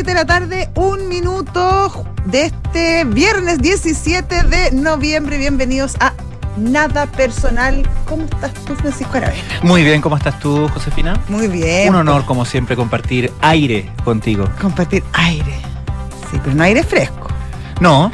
7 de la tarde, un minuto de este viernes 17 de noviembre. Bienvenidos a Nada Personal. ¿Cómo estás tú, Francisco Aravena? Muy bien, ¿cómo estás tú, Josefina? Muy bien. Un honor, como siempre, compartir aire contigo. Compartir aire. Sí, pero no aire fresco. No.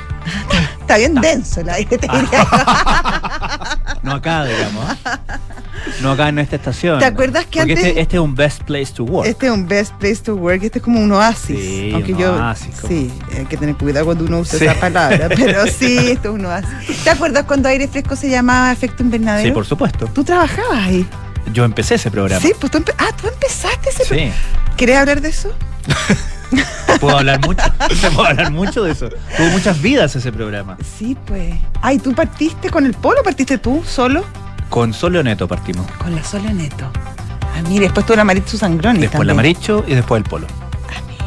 Está bien denso el aire, te diría. No acá, digamos. No acá en esta estación. ¿Te acuerdas que Porque antes- este, este es un best place to work. Este es un best place to work, este es como un oasis. Sí, aunque un yo, oasis, sí, hay que tener cuidado cuando uno usa Sí. esa palabra, pero sí, esto es un oasis. ¿Te acuerdas cuando aire fresco se llamaba efecto invernadero? Sí, por supuesto. Tú trabajabas ahí. Yo empecé ese programa. Sí, pues tú, empe- ah, tú empezaste ese. Sí. ¿Querés hablar de eso? Puedo hablar mucho. Puedo hablar mucho de eso. Tuvo muchas vidas ese programa. Sí, pues. Ay, ¿tú partiste con el polo? ¿Partiste tú solo? Con Solo Neto partimos. Con la Sole Neto. Ah, mire, después tú la Maritzu Sangroni Después la también. Maricho y después el Polo. Ah, mira.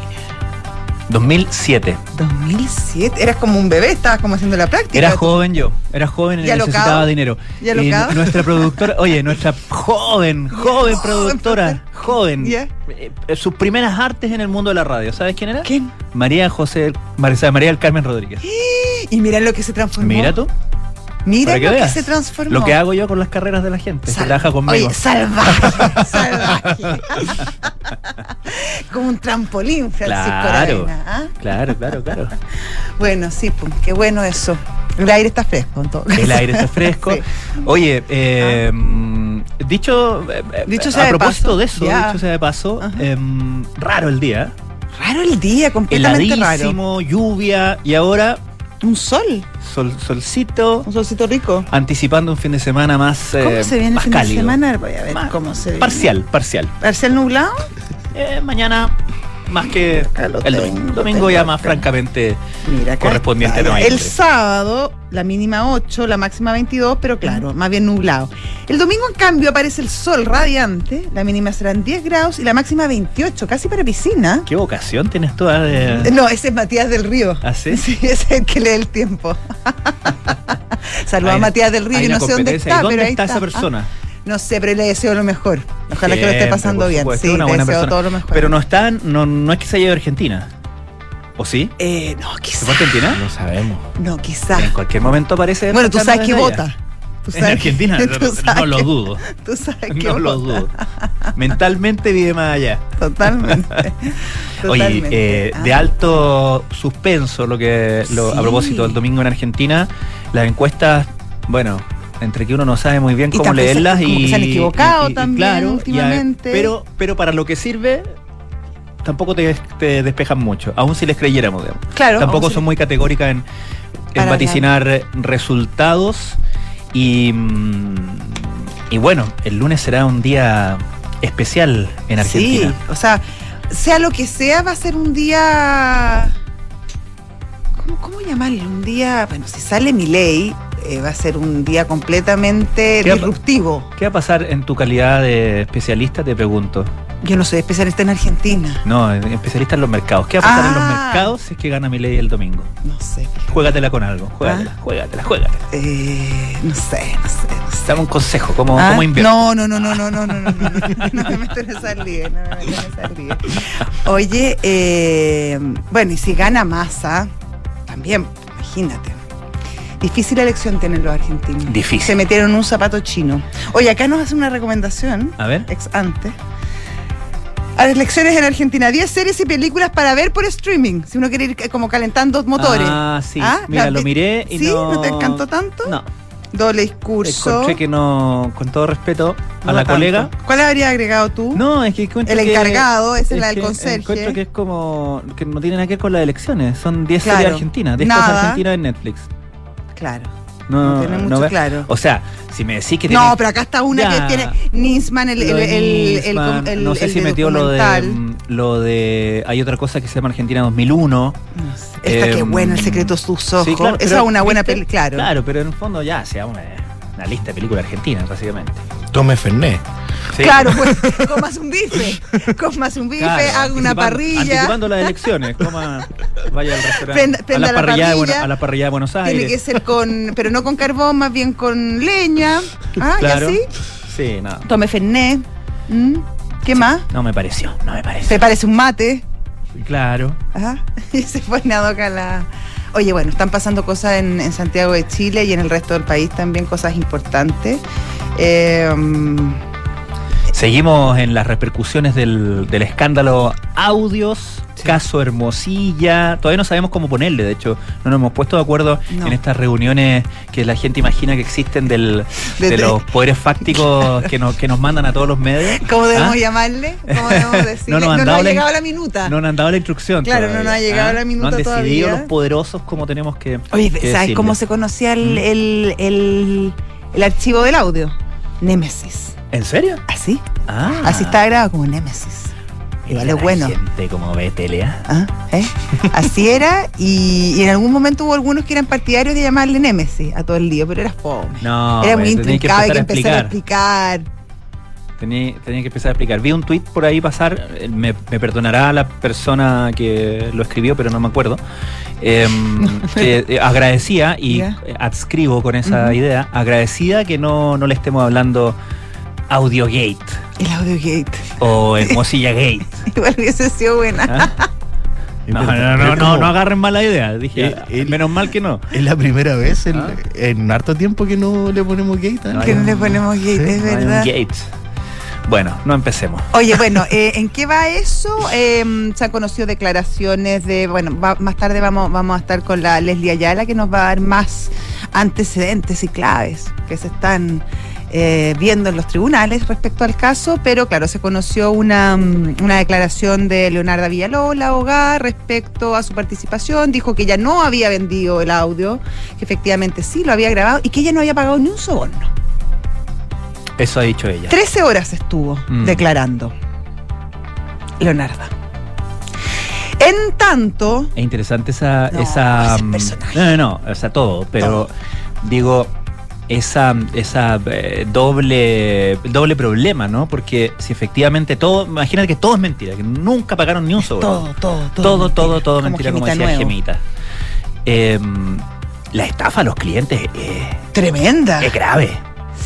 2007. 2007. Eras como un bebé, estabas como haciendo la práctica. Era joven yo, era joven y necesitaba dinero. ¿Y alocado? nuestra productora, oye, nuestra joven, joven productora, joven. Ya. eh, eh, sus primeras artes en el mundo de la radio, ¿sabes quién era? ¿Quién? María José, María, María del Carmen Rodríguez. Y mira lo que se transformó. Mira tú, Mira lo que se transformó. lo que hago yo con las carreras de la gente, se Sal- trabaja conmigo. Oye, salvaje, salvaje. Como un trampolín, Francisco Claro, Aravena, ¿ah? claro, claro, claro. Bueno, sí, qué bueno eso. El aire está fresco, en todo caso. El aire está fresco. Sí. Oye, eh, mm, dicho, eh, eh, Dicho sea a de propósito paso, de eso, ya. dicho sea de paso, em, raro el día. Raro el día, completamente raro. heladísimo, lluvia y ahora Un sol, sol, solcito, un solcito rico. anticipando un fin de semana más, ¿Cómo eh, se viene el más fin cálido. de semana? Voy a ver Más- cómo se viene. Parcial, parcial. ¿Parcial nublado? Eh, mañana más que el domingo. Domingo ya más francamente Mira, correspondiente a. El sábado, la mínima 8, la máxima 22, pero claro, más bien nublado. El domingo, en cambio, aparece el sol radiante, la mínima serán 10 grados y la máxima 28, casi para piscina. ¿Qué vocación tienes tú? de- No, ese es Matías del Río. ¿Ah, sí? Sí, ese es el que lee el tiempo. Saludos a Matías del Río, una no sé dónde está, ¿Y dónde pero ahí está está. esa persona? Ah, no sé, pero le deseo lo mejor. Ojalá que lo esté pasando bien. supuesto, Sí, una le buena deseo persona. todo lo mejor. Pero no está, no, no es que se haya ido a Argentina. ¿O sí? Eh, no, ¿Se quizás. a Argentina? No sabemos. No, quizás. En cualquier momento aparece. Bueno, tú sabes que vota. Tú En Argentina, tú no, sabes no lo que- dudo. Tú sabes que No lo dudo. Mentalmente vive más allá. Totalmente. Oye, eh, Ah. de alto suspenso lo que lo- Sí. a propósito del domingo en Argentina, las encuestas, bueno, entre que uno no sabe muy bien Y cómo se- leerlas como y que se han equivocado y- y- también claro, y a- últimamente. pero pero para lo que sirve tampoco te, te despejan mucho, aun si les creyéramos, digamos. Claro. Tampoco son se- muy categóricas en, en vaticinar resultados y y bueno, el lunes será un día especial en Argentina. Sí, o sea, sea lo que sea, va a ser un día. ¿Cómo, cómo llamarlo? Un día. Bueno, si sale mi ley, va a ser un día completamente ¿Qué va- disruptivo. ¿Qué va a pasar en tu calidad de especialista? Te pregunto. Yo no soy especialista en Argentina. No, especialista en los mercados. ¿Qué va a pasar en los Ah. mercados si es que gana mi ley el domingo? No sé. fíjate. Juégatela con algo. Juégatela, Ah. juégatela, juégatela. Eh, no sé, no sé, no sé. Dame un consejo, ¿cómo, Ah, cómo invierto? No, no, no, no, no, no, no, no, no, me meto en esa liga, no me meto en esa liga. Oye, eh, bueno, y si gana masa, también, imagínate. Difícil elección tienen los argentinos. Difícil. Se metieron en un zapato chino. Oye, acá nos hace una recomendación, A ver. ex ante. A las lecciones en Argentina, 10 series y películas para ver por streaming, si uno quiere ir eh, como calentando motores. Ah, sí. ¿Ah? Mira, La- lo miré y ¿Sí? no... ¿No te encantó tanto? No. Doble discurso. Encontré que no, con todo respeto a No la tanto. colega. ¿Cuál habría agregado tú? No, es que El que- encargado, esa es la del que conserje. Encuentro que es como. que no tiene nada que ver con las elecciones. Son 10 series Claro. argentinas, 10 Nada. cosas argentinas en Netflix. Claro. No, No tiene no mucho ve- claro. O sea, si me decís que No, tiene- pero acá está una Ya. que tiene Nisman, el, el, lo de el, el- Nisman, el- no sé el si metió lo de mm, lo de hay otra cosa que se llama Argentina 2001 No sé. Esta que Eh, es buena, El secreto de sus ojos. Sí, claro, Esa es una buena película, claro. claro pero en el fondo ya sea una, una lista de películas argentinas básicamente Tome Fernet. Sí. Claro, pues, comas un bife, comas un bife, Claro, haga una parrilla. anticipando las elecciones coma, vaya al restaurante a, la la parrilla de parrilla. A la parrilla de Buenos Aires Tiene que ser con, pero no con carbón, más bien con leña. Ah, claro y así. sí no Tome Fernet. ¿Mm? ¿Qué más? no me pareció no me pareció ¿Te parece un mate? Claro. Ajá. Y se fue Nadoca la. Oye, bueno, están pasando cosas en, en Santiago de Chile y en el resto del país también, cosas importantes. Eh, Seguimos en las repercusiones del, del escándalo audios, Sí. caso Hermosilla. Todavía no sabemos cómo ponerle, de hecho, no nos hemos puesto de acuerdo No. en estas reuniones que la gente imagina que existen del, De- los poderes fácticos que, nos, que nos mandan a todos los medios. ¿Cómo debemos ¿Ah? llamarle? ¿Cómo debemos decirle? No nos han nos dado ha la- llegado la minuta. No nos han dado la instrucción. Claro, no nos ha llegado la minuta No han decidido los poderosos cómo tenemos que. Oye, que ¿sabes cómo se conocía el, ¿Mm? el, el- el archivo del audio? Némesis. ¿En serio? Así. Ah. Así está grabado como Némesis. Igual es bueno. gente como tele, ¿ah? Ah, ¿eh? Así era, y, y en algún momento hubo algunos que eran partidarios de llamarle Némesis a todo el lío, pero era fome. No, era muy pues, tenía intrincado, hay que empezar a explicar. Tenía, tenía que empezar a explicar. Vi un tuit por ahí pasar, eh, me, me perdonará la persona que lo escribió, pero no me acuerdo. em, que, eh, agradecía, y Ya. eh, adscribo con esa idea, agradecida que no, no le estemos hablando Audiogate El Audiogate. o Hermosilla Gate. Igual hubiese sido buena. ¿ah? No, no, no, no, agarren mala idea. Dije, Eh, el- menos mal que no. Es la primera vez en, Ah. en harto tiempo que no le ponemos gate. ¿eh? No que no un- le ponemos gate, sí, es verdad. Gate. Bueno, no empecemos. Oye, bueno, eh, ¿en qué va eso? Eh, se han conocido declaraciones de, bueno, va- más tarde vamos, vamos a estar con la Leslie Ayala que nos va a dar más antecedentes y claves que se están eh, viendo en los tribunales respecto al caso, pero claro, se conoció una, mm, una declaración de Leonarda Villalobos, la abogada, respecto a su participación, dijo que ella no había vendido el audio, que efectivamente sí lo había grabado y que ella no había pagado ni un soborno. Eso ha dicho ella. 13 horas estuvo Mm. declarando Leonarda. En tanto, Es interesante esa. No, esa mm, personaje. no, no, no, o sea, todo. Pero Todo. digo, esa, esa eh, doble, doble problema, ¿no? Porque si efectivamente todo. Imagínate que todo es mentira, que nunca pagaron ni un solo. todo, todo, todo. todo, todo, todo Como mentira, como decía Nuevo. Gemita. Em, la estafa a los clientes eh, Tremenda. es grave,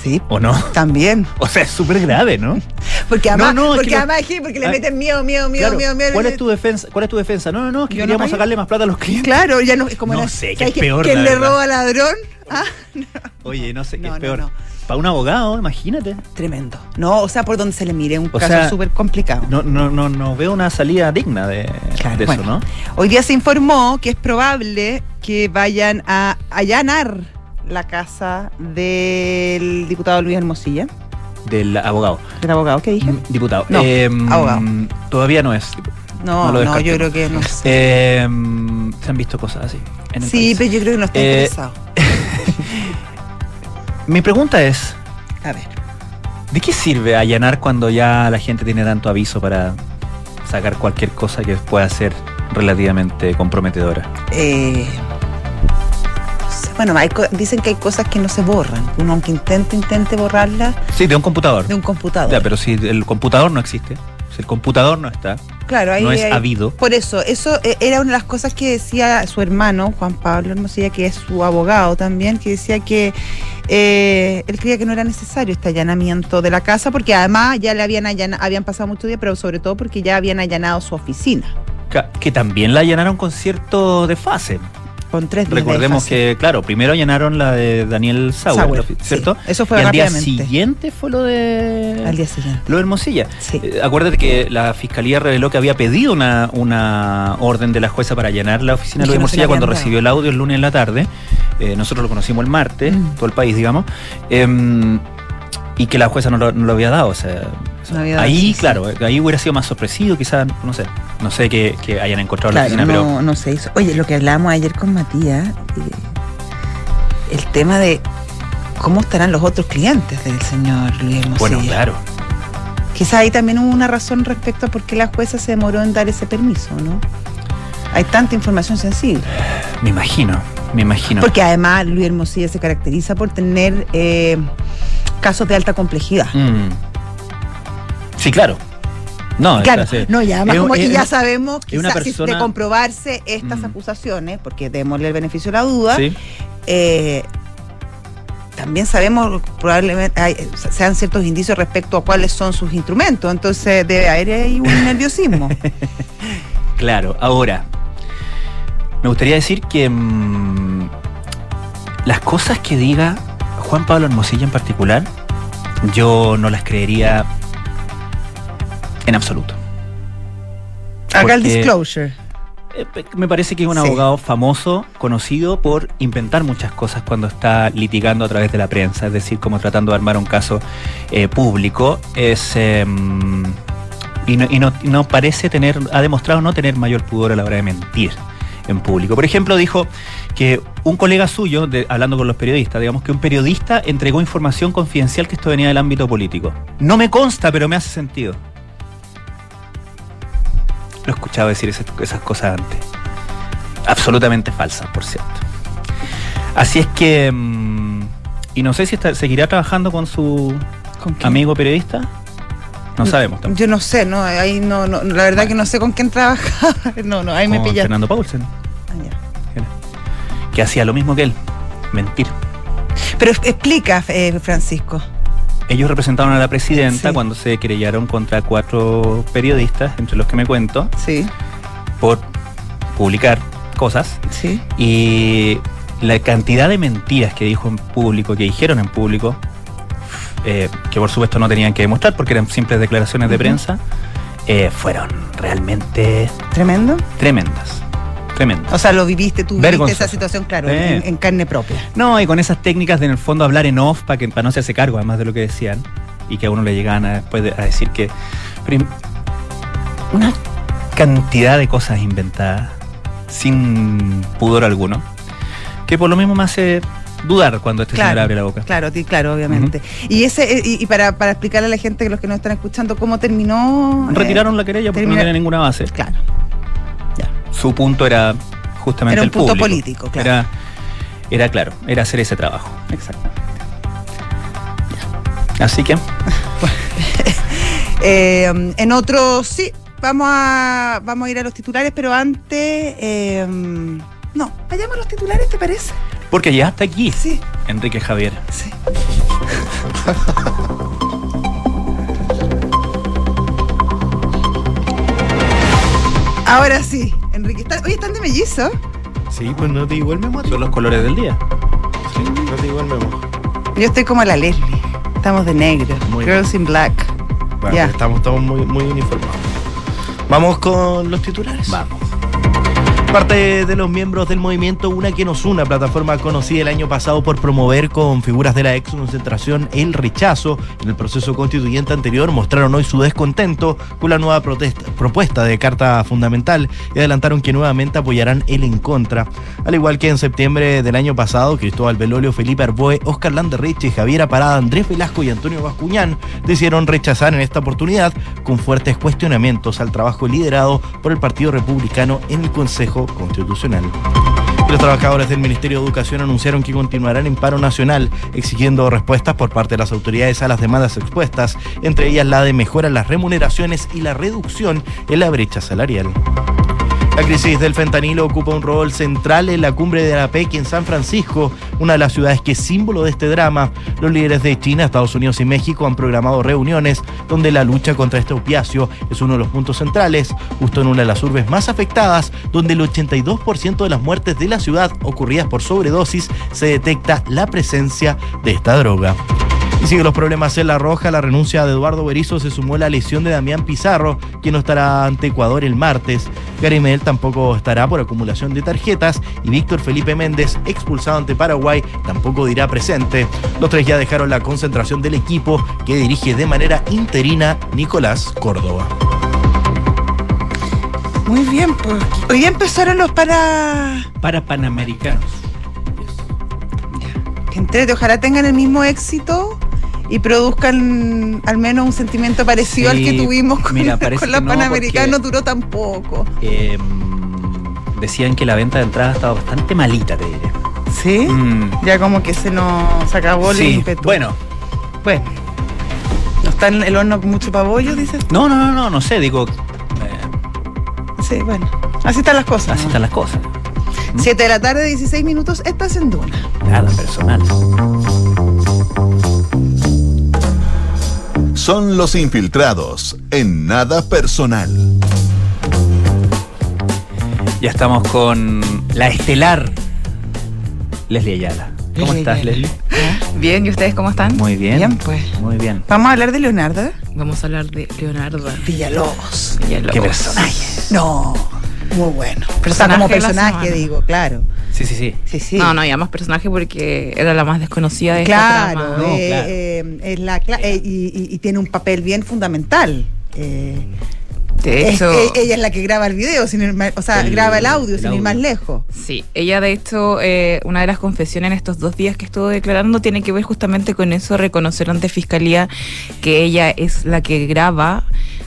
Sí, ¿o no? también. O sea, es súper grave, ¿no? Porque además, No, no, es porque que lo- además sí, porque le Ay, meten miedo, miedo, miedo, Claro, miedo, miedo. ¿Cuál es tu defensa? ¿Cuál es tu defensa? No, no, no, es que Yo queríamos sacarle más plata a los clientes. Claro, ya no es como No la- sé, ¿sabes es peor, ¿Quién la le roba ladrón? Ah, Oye, no sé qué No, es peor. no. Para un abogado, imagínate. tremendo. No, o sea, por donde se le mire, un O caso súper complicado. No, no, no, no veo una salida digna de, Claro, de eso, bueno. ¿no? Hoy día se informó que es probable que vayan a allanar la casa del diputado Luis Hermosilla, Del abogado. del abogado, ¿qué dije? Mm, Diputado. No, Em, abogado. Todavía no es. No, no no, yo creo que no sé. Em, se han visto cosas así. Sí, país. pero yo creo que no está Eh, interesado. Mi pregunta es: A ver. ¿de qué sirve allanar cuando ya la gente tiene tanto aviso para sacar cualquier cosa que pueda ser relativamente comprometedora? Eh, bueno, hay dicen que hay cosas que no se borran. Uno, aunque intente, intente borrarlas Sí, de un computador. de un computador. Ya, pero si el computador no existe, el computador no está, claro, ahí no es habido. Por eso, eso eh, era una de las cosas que decía su hermano, Juan Pablo Hermosilla, que es su abogado también, que decía que eh, él creía que no era necesario este allanamiento de la casa, porque además ya le habían habían pasado muchos días, pero sobre todo porque ya habían allanado su oficina Ca- Que también la allanaron con cierto desfase. Con tres días de Recordemos que, claro, primero allanaron la de Daniel Sauer, ¿cierto? sí, eso fue y al día siguiente fue lo de al día siguiente. lo de Hermosilla. Sí. Eh, acuérdate que la fiscalía reveló que había pedido una, una orden de la jueza para allanar la oficina de Luis Hermosilla la cuando recibió el audio el lunes en la tarde. Eh, nosotros lo conocimos el martes, Mm. todo el país, digamos. Em, y que la jueza no lo, no lo había dado. O sea, No había dado, ahí, claro, ahí hubiera sido más sorpresivo, quizás, no sé. No sé que, que hayan encontrado la Claro, oficina, pero. no, no se hizo. Oye, lo que hablábamos ayer con Matías, eh, el tema de cómo estarán los otros clientes del señor Luis Hermosilla. Bueno, claro. Quizás ahí también hubo una razón respecto a por qué la jueza se demoró en dar ese permiso, ¿no? Hay tanta información sensible. Me imagino, me imagino. Porque además Luis Hermosilla se caracteriza por tener eh, casos de alta complejidad. Mm. Sí, claro. No, Claro, sí. no, y además Es- como que es- ya sabemos que una si de persona- comprobarse estas Mm. acusaciones, porque démosle el beneficio de la duda, Sí. eh, también sabemos probablemente hay, sean ciertos indicios respecto a cuáles son sus instrumentos, entonces debe haber ahí un nerviosismo. Claro, ahora, me gustaría decir que mm, las cosas que diga Juan Pablo Hermosilla en particular, yo no las creería en absoluto. Haga el disclosure. Eh, Me parece que es un Sí. abogado famoso, conocido por inventar muchas cosas cuando está litigando a través de la prensa, es decir, como tratando de armar un caso eh, público. Es, eh, y no, y no- y no parece tener, ha demostrado no tener mayor pudor a la hora de mentir en público. Por ejemplo, dijo que un colega suyo, de- hablando con los periodistas, digamos que un periodista entregó información confidencial que esto venía del ámbito político. No me consta, pero me hace sentido. Lo he escuchado decir esas, esas cosas antes. Absolutamente falsas, por cierto. Así es que... mm, y no sé si está- seguirá trabajando con su amigo periodista. No sabemos tampoco. Yo no sé, no, ahí no, no, la verdad que no sé con quién trabaja. No, no, ahí me Con pilla. Fernando Paulsen, Ah, ya. que hacía lo mismo que él. Mentir. Pero explica, eh, Francisco. Ellos representaron a la presidenta Sí. cuando se querellaron contra cuatro periodistas, entre los que me cuento, Sí, por publicar cosas. sí. Y la cantidad de mentiras que dijo en público, que dijeron en público, eh, que por supuesto no tenían que demostrar porque eran simples declaraciones de prensa, eh, fueron realmente Tremendo. tremendas. Tremendas. O sea, lo viviste, tú viviste esa situación, claro, Eh. en, en carne propia. No, y con esas técnicas de en el fondo hablar en off para que para no hacerse cargo, además de lo que decían, y que a uno le llegaban a, después de- a decir que. una cantidad de cosas inventadas, sin pudor alguno, que por lo mismo me hace dudar cuando este señor abre la boca. Claro, claro, obviamente. Y ese, y, y para, para explicarle a la gente, que los que nos están escuchando, cómo terminó. eh, Retiraron la querella porque no tiene ninguna base. Claro. Ya. Su punto era justamente Era un el punto público. político, claro. Era, era claro, era hacer ese trabajo. Exactamente. Así que, Eh, en otros, sí, vamos a, vamos a ir a los titulares, pero antes. eh, no, vayamos a los titulares, ¿te parece? Porque ya hasta aquí, Sí, Enrique Javier. sí. Ahora sí, Enrique. ¿están- oye, ¿están de mellizo? Sí, pues no te memo. a ti. Son los colores del día. Sí, no te memo. Yo estoy como la Leslie. Estamos de negro. Muy Girls in Black. Bueno, Ya. estamos todos muy, muy uniformados. Vamos con los titulares. Vamos. Parte de los miembros del movimiento Una que nos una, plataforma conocida el año pasado por promover con figuras de la ex concentración el rechazo en el proceso constituyente anterior, mostraron hoy su descontento con la nueva propuesta de carta fundamental y adelantaron que nuevamente apoyarán el en contra. Al igual que en septiembre del año pasado, Cristóbal Belolio, Felipe Arboe, Oscar Landerrich, Javier Parada, Andrés Velasco y Antonio Bascuñán decidieron rechazar en esta oportunidad con fuertes cuestionamientos al trabajo liderado por el Partido Republicano en el Consejo Constitucional. Los trabajadores del Ministerio de Educación anunciaron que continuarán en paro nacional, exigiendo respuestas por parte de las autoridades a las demandas expuestas, entre ellas la de mejora en las remuneraciones y la reducción en la brecha salarial. La crisis del fentanilo ocupa un rol central en la cumbre de la PEC en San Francisco, una de las ciudades que es símbolo de este drama. Los líderes de China, Estados Unidos y México han programado reuniones donde la lucha contra este opiáceo es uno de los puntos centrales, justo en una de las urbes más afectadas, donde el 82% de las muertes de la ciudad ocurridas por sobredosis se detecta la presencia de esta droga. Y sigue los problemas en La Roja. La renuncia de Eduardo Berizzo se sumó a la lesión de Damián Pizarro, quien no estará ante Ecuador el martes. Gary Medel tampoco estará por acumulación de tarjetas. Y Víctor Felipe Méndez, expulsado ante Paraguay, tampoco dirá presente. Los tres ya dejaron la concentración del equipo que dirige de manera interina Nicolás Córdoba. Muy bien, pues. Hoy día empezaron los para. Para panamericanos. Que entrete, ojalá tengan el mismo éxito y produzcan al menos un sentimiento parecido Sí, al que tuvimos con, mira, con la que no, Panamericana, no porque- duró tan poco. Eh, decían que la venta de entradas estaba bastante malita, te diré. ¿Sí? Mm, Ya como que se nos acabó el sí, ímpetu. bueno. Bueno. ¿No está en el horno con mucho pabollo, dices? No, no, no, no, no sé, digo. eh, Sí, bueno. Así están las cosas. así ¿no? están las cosas. 7 de la tarde, 16 minutos, estás en Duna. Nada personal. Son los infiltrados en nada personal. Ya estamos con la estelar Leslie Ayala. ¿Cómo Leslie estás, Ayala. Leslie? Bien, ¿y ustedes cómo están? Muy bien. Bien, pues. Muy bien. Vamos a hablar de Leonardo Vamos a hablar de Leonardo Villalobos. Villalobos. Qué personaje. No, muy bueno. O sea, Personaje como personaje, digo, claro. Sí, sí, sí. Sí, sí. No, no, ya más personaje porque era la más desconocida de esta Claro, trama. No, eh, claro. eh, es la eh, y, y- y tiene un papel bien fundamental. Eh, De hecho, eh, ella es la que graba el video, sin ir más- o sea, El- graba el audio el sin ir más lejos. sí, ella de hecho, eh, una de las confesiones en estos dos días que estuvo declarando tiene que ver justamente con eso, reconocer ante Fiscalía que ella es la que graba.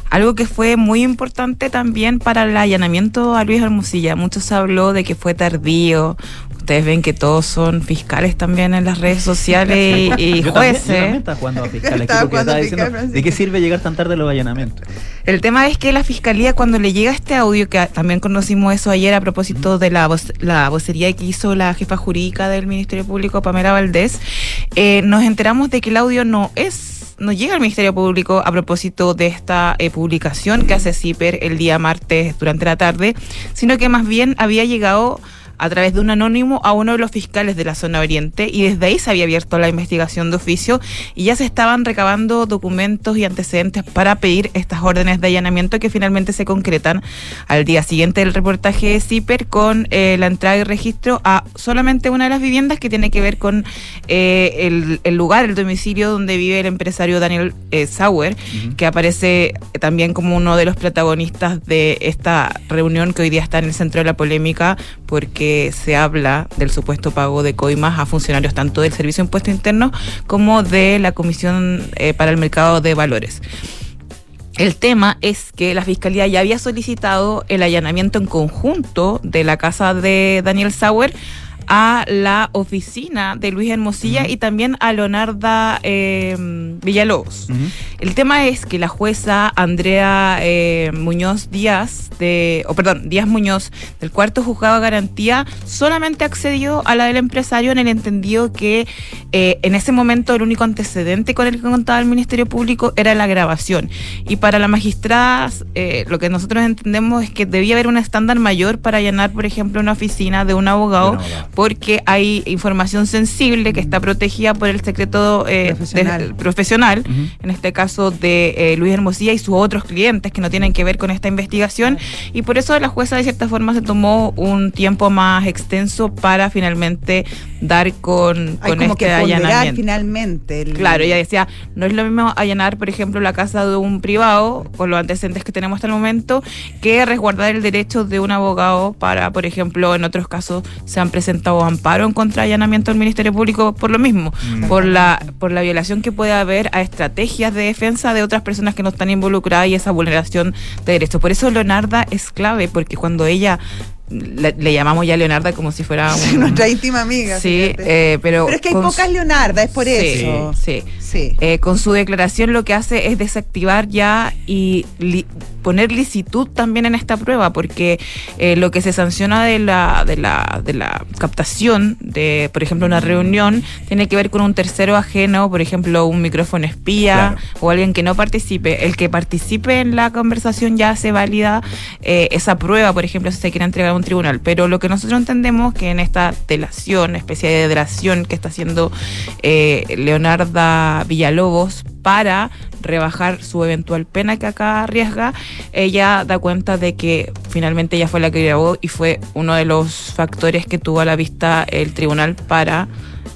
Algo que fue muy importante también para el allanamiento a Luis Hermosilla. Mucho se habló de que fue tardío. Ustedes ven que todos son fiscales también en las redes sociales y, y Yo también, yo jueces. también estaba jugando a fiscal aquí Estaba porque jugando estaba a diciendo, fiscal. ¿de qué sirve llegar tan tarde a los allanamientos? El tema es que la fiscalía, cuando le llega este audio, que también conocimos eso ayer a propósito de la, voz- la vocería que hizo la jefa jurídica del Ministerio Público, Pamela Valdés, eh, nos enteramos de que el audio no es. No llega al Ministerio Público a propósito de esta eh, publicación que hace CIPER el día martes durante la tarde, sino que más bien había llegado a través de un anónimo a uno de los fiscales de la zona oriente y desde ahí se había abierto la investigación de oficio y ya se estaban recabando documentos y antecedentes para pedir estas órdenes de allanamiento que finalmente se concretan al día siguiente del reportaje de CIPER con eh, la entrada y registro a solamente una de las viviendas que tiene que ver con eh, el, el lugar, el domicilio donde vive el empresario Daniel eh, Sauer, que aparece también como uno de los protagonistas de esta reunión que hoy día está en el centro de la polémica porque se habla del supuesto pago de coimas a funcionarios tanto del Servicio de Impuesto Interno como de la Comisión eh, para el Mercado de Valores. El tema es que la Fiscalía ya había solicitado el allanamiento en conjunto de la casa de Daniel Sauer a la oficina de Luis Hermosilla y también a Leonarda eh, Villalobos. El tema es que la jueza Andrea eh, Muñoz Díaz, de, o perdón, Díaz Muñoz, del cuarto juzgado de garantía, solamente accedió a la del empresario en el entendido que eh, en ese momento el único antecedente con el que contaba el Ministerio Público era la grabación. Y para la magistrada, eh, lo que nosotros entendemos es que debía haber un estándar mayor para allanar, por ejemplo, una oficina de un abogado, De un abogado. Porque hay información sensible que está protegida por el secreto eh, Profesional. de- profesional Ujú. en este caso de eh, Luis Hermosilla y sus otros clientes que no tienen que ver con esta investigación y por eso la jueza de cierta forma se tomó un tiempo más extenso para finalmente dar con, Hay con como este que allanamiento. finalmente. el- Claro, ella decía, no es lo mismo allanar, por ejemplo, la casa de un privado, con los antecedentes que tenemos hasta el momento, que resguardar el derecho de un abogado para, por ejemplo, en otros casos se han presentado amparo en contra de allanamiento del Ministerio Público por lo mismo, por la por la violación que puede haber a estrategias de defensa de otras personas que no están involucradas y esa vulneración de derechos. Por eso Leonarda es clave, porque cuando ella le, le llamamos ya Leonarda como si fuera un- Nuestra íntima amiga. Sí, eh, pero Pero es que hay pocas Leonarda, es por Sí, eso. Sí. Sí. Eh, con su declaración lo que hace es desactivar ya y li- poner licitud también en esta prueba, porque eh, lo que se sanciona de la, de la, de la captación de, por ejemplo, una reunión, tiene que ver con un tercero ajeno, por ejemplo, un micrófono espía Claro. o alguien que no participe. El que participe en la conversación ya hace válida eh, esa prueba, por ejemplo, si se quiere entregar un tribunal. Pero lo que nosotros entendemos que en esta delación, especie de delación que está haciendo eh, Leonarda Villalobos para rebajar su eventual pena que acá arriesga, ella da cuenta de que finalmente ella fue la que grabó y fue uno de los factores que tuvo a la vista el tribunal para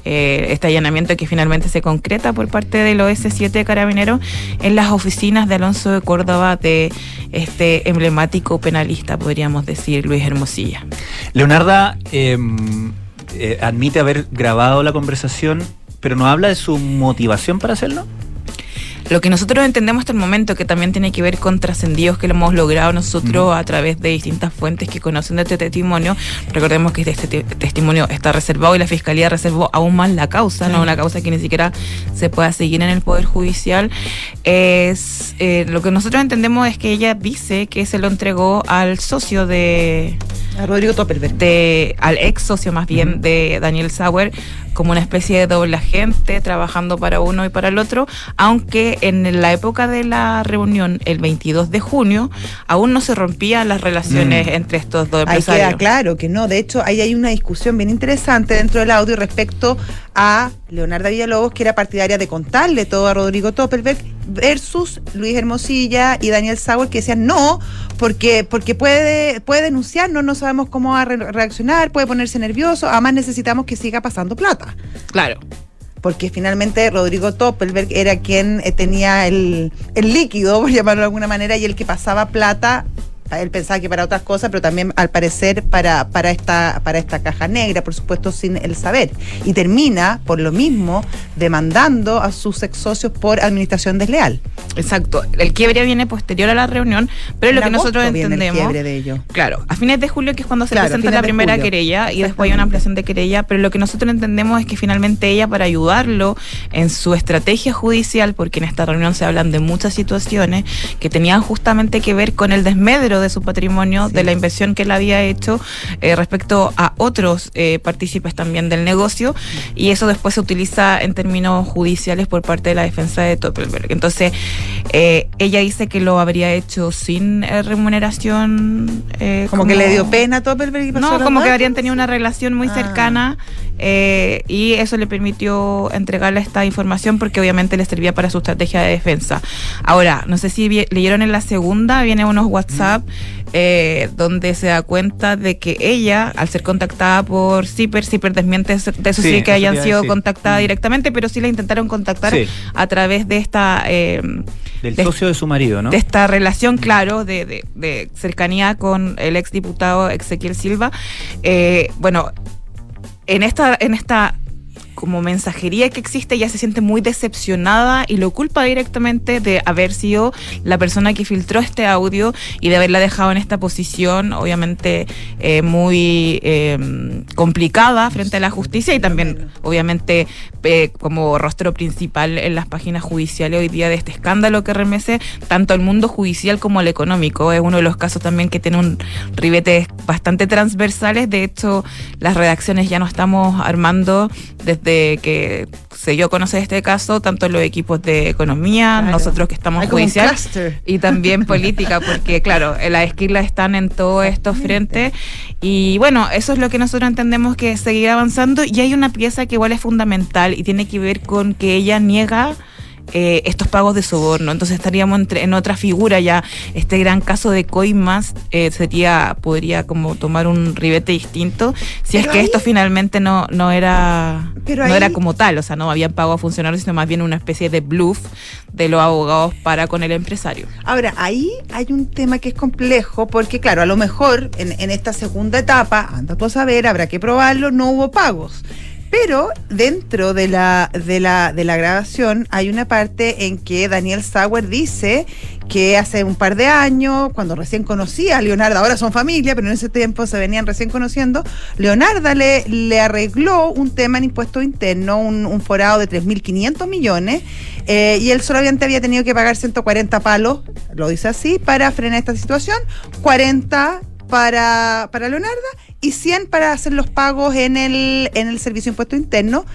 eh, este allanamiento que finalmente se concreta por parte del OS7 de Carabineros en las oficinas de Alonso de Córdoba de este emblemático penalista, podríamos decir, Luis Hermosilla. Leonarda eh, eh, admite haber grabado la conversación, pero no habla de su motivación para hacerlo. Lo que nosotros entendemos hasta el momento, que también tiene que ver con trascendidos que lo hemos logrado nosotros a través de distintas fuentes que conocen de este testimonio. Recordemos que este te- testimonio está reservado y la Fiscalía reservó aún más la causa, no una causa que ni siquiera se pueda seguir en el Poder Judicial. Es eh, Lo que nosotros entendemos es que ella dice que se lo entregó al socio de, A Rodrigo Topelberg. al ex socio más bien de Daniel Sauer como una especie de doble agente trabajando para uno y para el otro, aunque en la época de la reunión, el 22 de junio, aún no se rompían las relaciones Mm. entre estos dos Ahí empresarios. queda claro que no. De hecho, ahí hay una discusión bien interesante dentro del audio respecto a Leonardo Villalobos, que era partidaria de contarle todo a Rodrigo Toppelberg, versus Luis Hermosilla y Daniel Sauer, que decían no, porque, porque puede, puede denunciarnos, no sabemos cómo va a re- reaccionar, puede ponerse nervioso, además necesitamos que siga pasando plata. Claro. Porque finalmente Rodrigo Toppelberg era quien eh, tenía el, el líquido, por llamarlo de alguna manera, y el que pasaba plata. Él pensaba que para otras cosas, pero también al parecer para, para, esta, para esta caja negra, por supuesto, sin el saber. Y termina, por lo mismo, demandando a sus ex socios por administración desleal. Exacto. El quiebre viene posterior a la reunión, pero lo que nosotros el entendemos. quiebre de ello. Claro, a fines de julio, que es cuando se Claro, presenta la primera julio. querella y después hay una ampliación de querella, pero lo que nosotros entendemos es que finalmente ella, para ayudarlo en su estrategia judicial, porque en esta reunión se hablan de muchas situaciones que tenían justamente que ver con el desmedro de su patrimonio, Sí. de la inversión que él había hecho eh, respecto a otros eh, partícipes también del negocio, y eso después se utiliza en términos judiciales por parte de la defensa de Doppelberg. Entonces, eh, ella dice que lo habría hecho sin eh, remuneración. eh, Como, que le dio pena a Toppelberg y pasó No, como que habrían tenido una relación muy Ah. cercana eh, y eso le permitió entregarle esta información porque obviamente le servía para su estrategia de defensa. Ahora, no sé si leyeron en la segunda, viene unos WhatsApp eh, donde se da cuenta de que ella, al ser contactada por Zipper, Zipper desmiente de eso Sí, que hayan sido contactadas Mm. directamente, pero sí la intentaron contactar Sí. a través de esta... eh, Del de- socio de su marido, ¿no? de esta relación, claro, de, de- de cercanía con el exdiputado Ezequiel Silva. Eh, bueno, en esta, en esta como mensajería que existe, ella se siente muy decepcionada y lo culpa directamente de haber sido la persona que filtró este audio y de haberla dejado en esta posición, obviamente eh, muy eh, complicada frente a la justicia y también, obviamente, eh, como rostro principal en las páginas judiciales hoy día de este escándalo que remece tanto al mundo judicial como al económico. Es uno de los casos también que tiene un ribete bastante transversales. De hecho, las redacciones ya no estamos armando desde que se dio a conocer este caso, tanto los equipos de economía, Claro. nosotros que estamos Hay como un judicial cluster. y también política, porque claro, las esquilas están en todos estos frentes y bueno, eso es lo que nosotros entendemos que seguir avanzando y hay una pieza que igual es fundamental y tiene que ver con que ella niega eh, estos pagos de soborno. Entonces estaríamos entre- en otra figura ya. Este gran caso de Coimas eh, sería, podría como tomar un ribete distinto si es que ahí- esto finalmente no, no era Pero no ahí- era como tal, o sea, no habían pago a funcionarios, sino más bien una especie de bluff de los abogados para con el empresario. Ahora, ahí hay un tema que es complejo porque, claro, a lo mejor en, en esta segunda etapa, anda tú a saber, habrá que probarlo, no hubo pagos. Pero dentro de la, de la, de la grabación hay una parte en que Daniel Sauer dice que hace un par de años, cuando recién conocía a Leonardo, ahora son familia, pero en ese tiempo se venían recién conociendo, Leonardo le, le arregló un tema en impuesto interno, un, forado de 3.500 millones, eh, y él solamente había tenido que pagar 140 palos, lo dice así, para frenar esta situación, 40 para, para Leonardo y 100 para hacer los pagos en el, en el servicio de impuesto interno.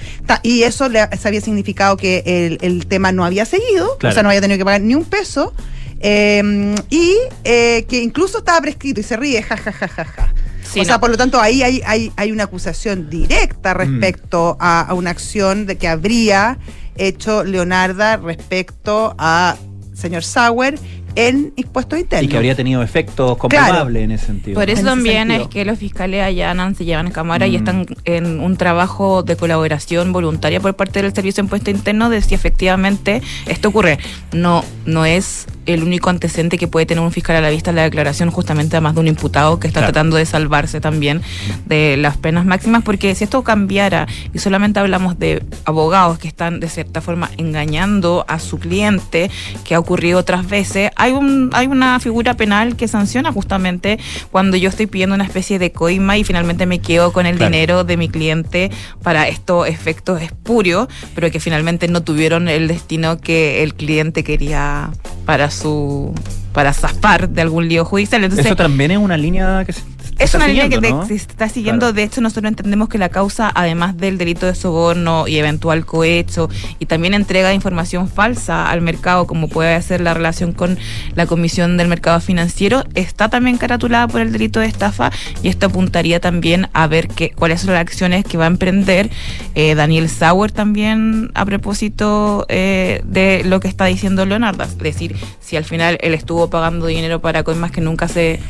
Y eso le se había significado que el, el tema no había seguido, Claro. o sea, no había tenido que pagar ni un peso. eh, y eh, que incluso estaba prescrito y se ríe, ja, ja, ja, ja, ja. Sí, o sea, no. por lo tanto, ahí hay, hay, hay una acusación directa respecto a, a una acción de que habría hecho Leonarda respecto a señor Sauer en impuestos internos. Y que habría tenido efectos comprobables en ese sentido. Por eso también sentido. es que los fiscales allanan, se llevan a cámara y Mm. están en un trabajo de colaboración voluntaria por parte del Servicio de Impuesto Interno de si efectivamente esto ocurre. No, no es el único antecedente que puede tener un fiscal a la vista la declaración justamente además de un imputado que está Claro. tratando de salvarse también de las penas máximas porque si esto cambiara y solamente hablamos de abogados que están de cierta forma engañando a su cliente que ha ocurrido otras veces hay un hay una figura penal que sanciona justamente cuando yo estoy pidiendo una especie de coima y finalmente me quedo con el Claro. dinero de mi cliente para estos efectos espurios pero que finalmente no tuvieron el destino que el cliente quería para su para zafar de algún lío judicial. Entonces Eso también es una línea que se Es una línea que te- se está siguiendo. Claro. De hecho, nosotros entendemos que la causa, además del delito de soborno y eventual cohecho, y también entrega de información falsa al mercado, como puede ser la relación con la Comisión del Mercado Financiero, está también caratulada por el delito de estafa y esto apuntaría también a ver qué, cuáles son las acciones que va a emprender eh, Daniel Sauer también a propósito eh, de lo que está diciendo Leonardo. Es decir, si al final él estuvo pagando dinero para coimas que nunca se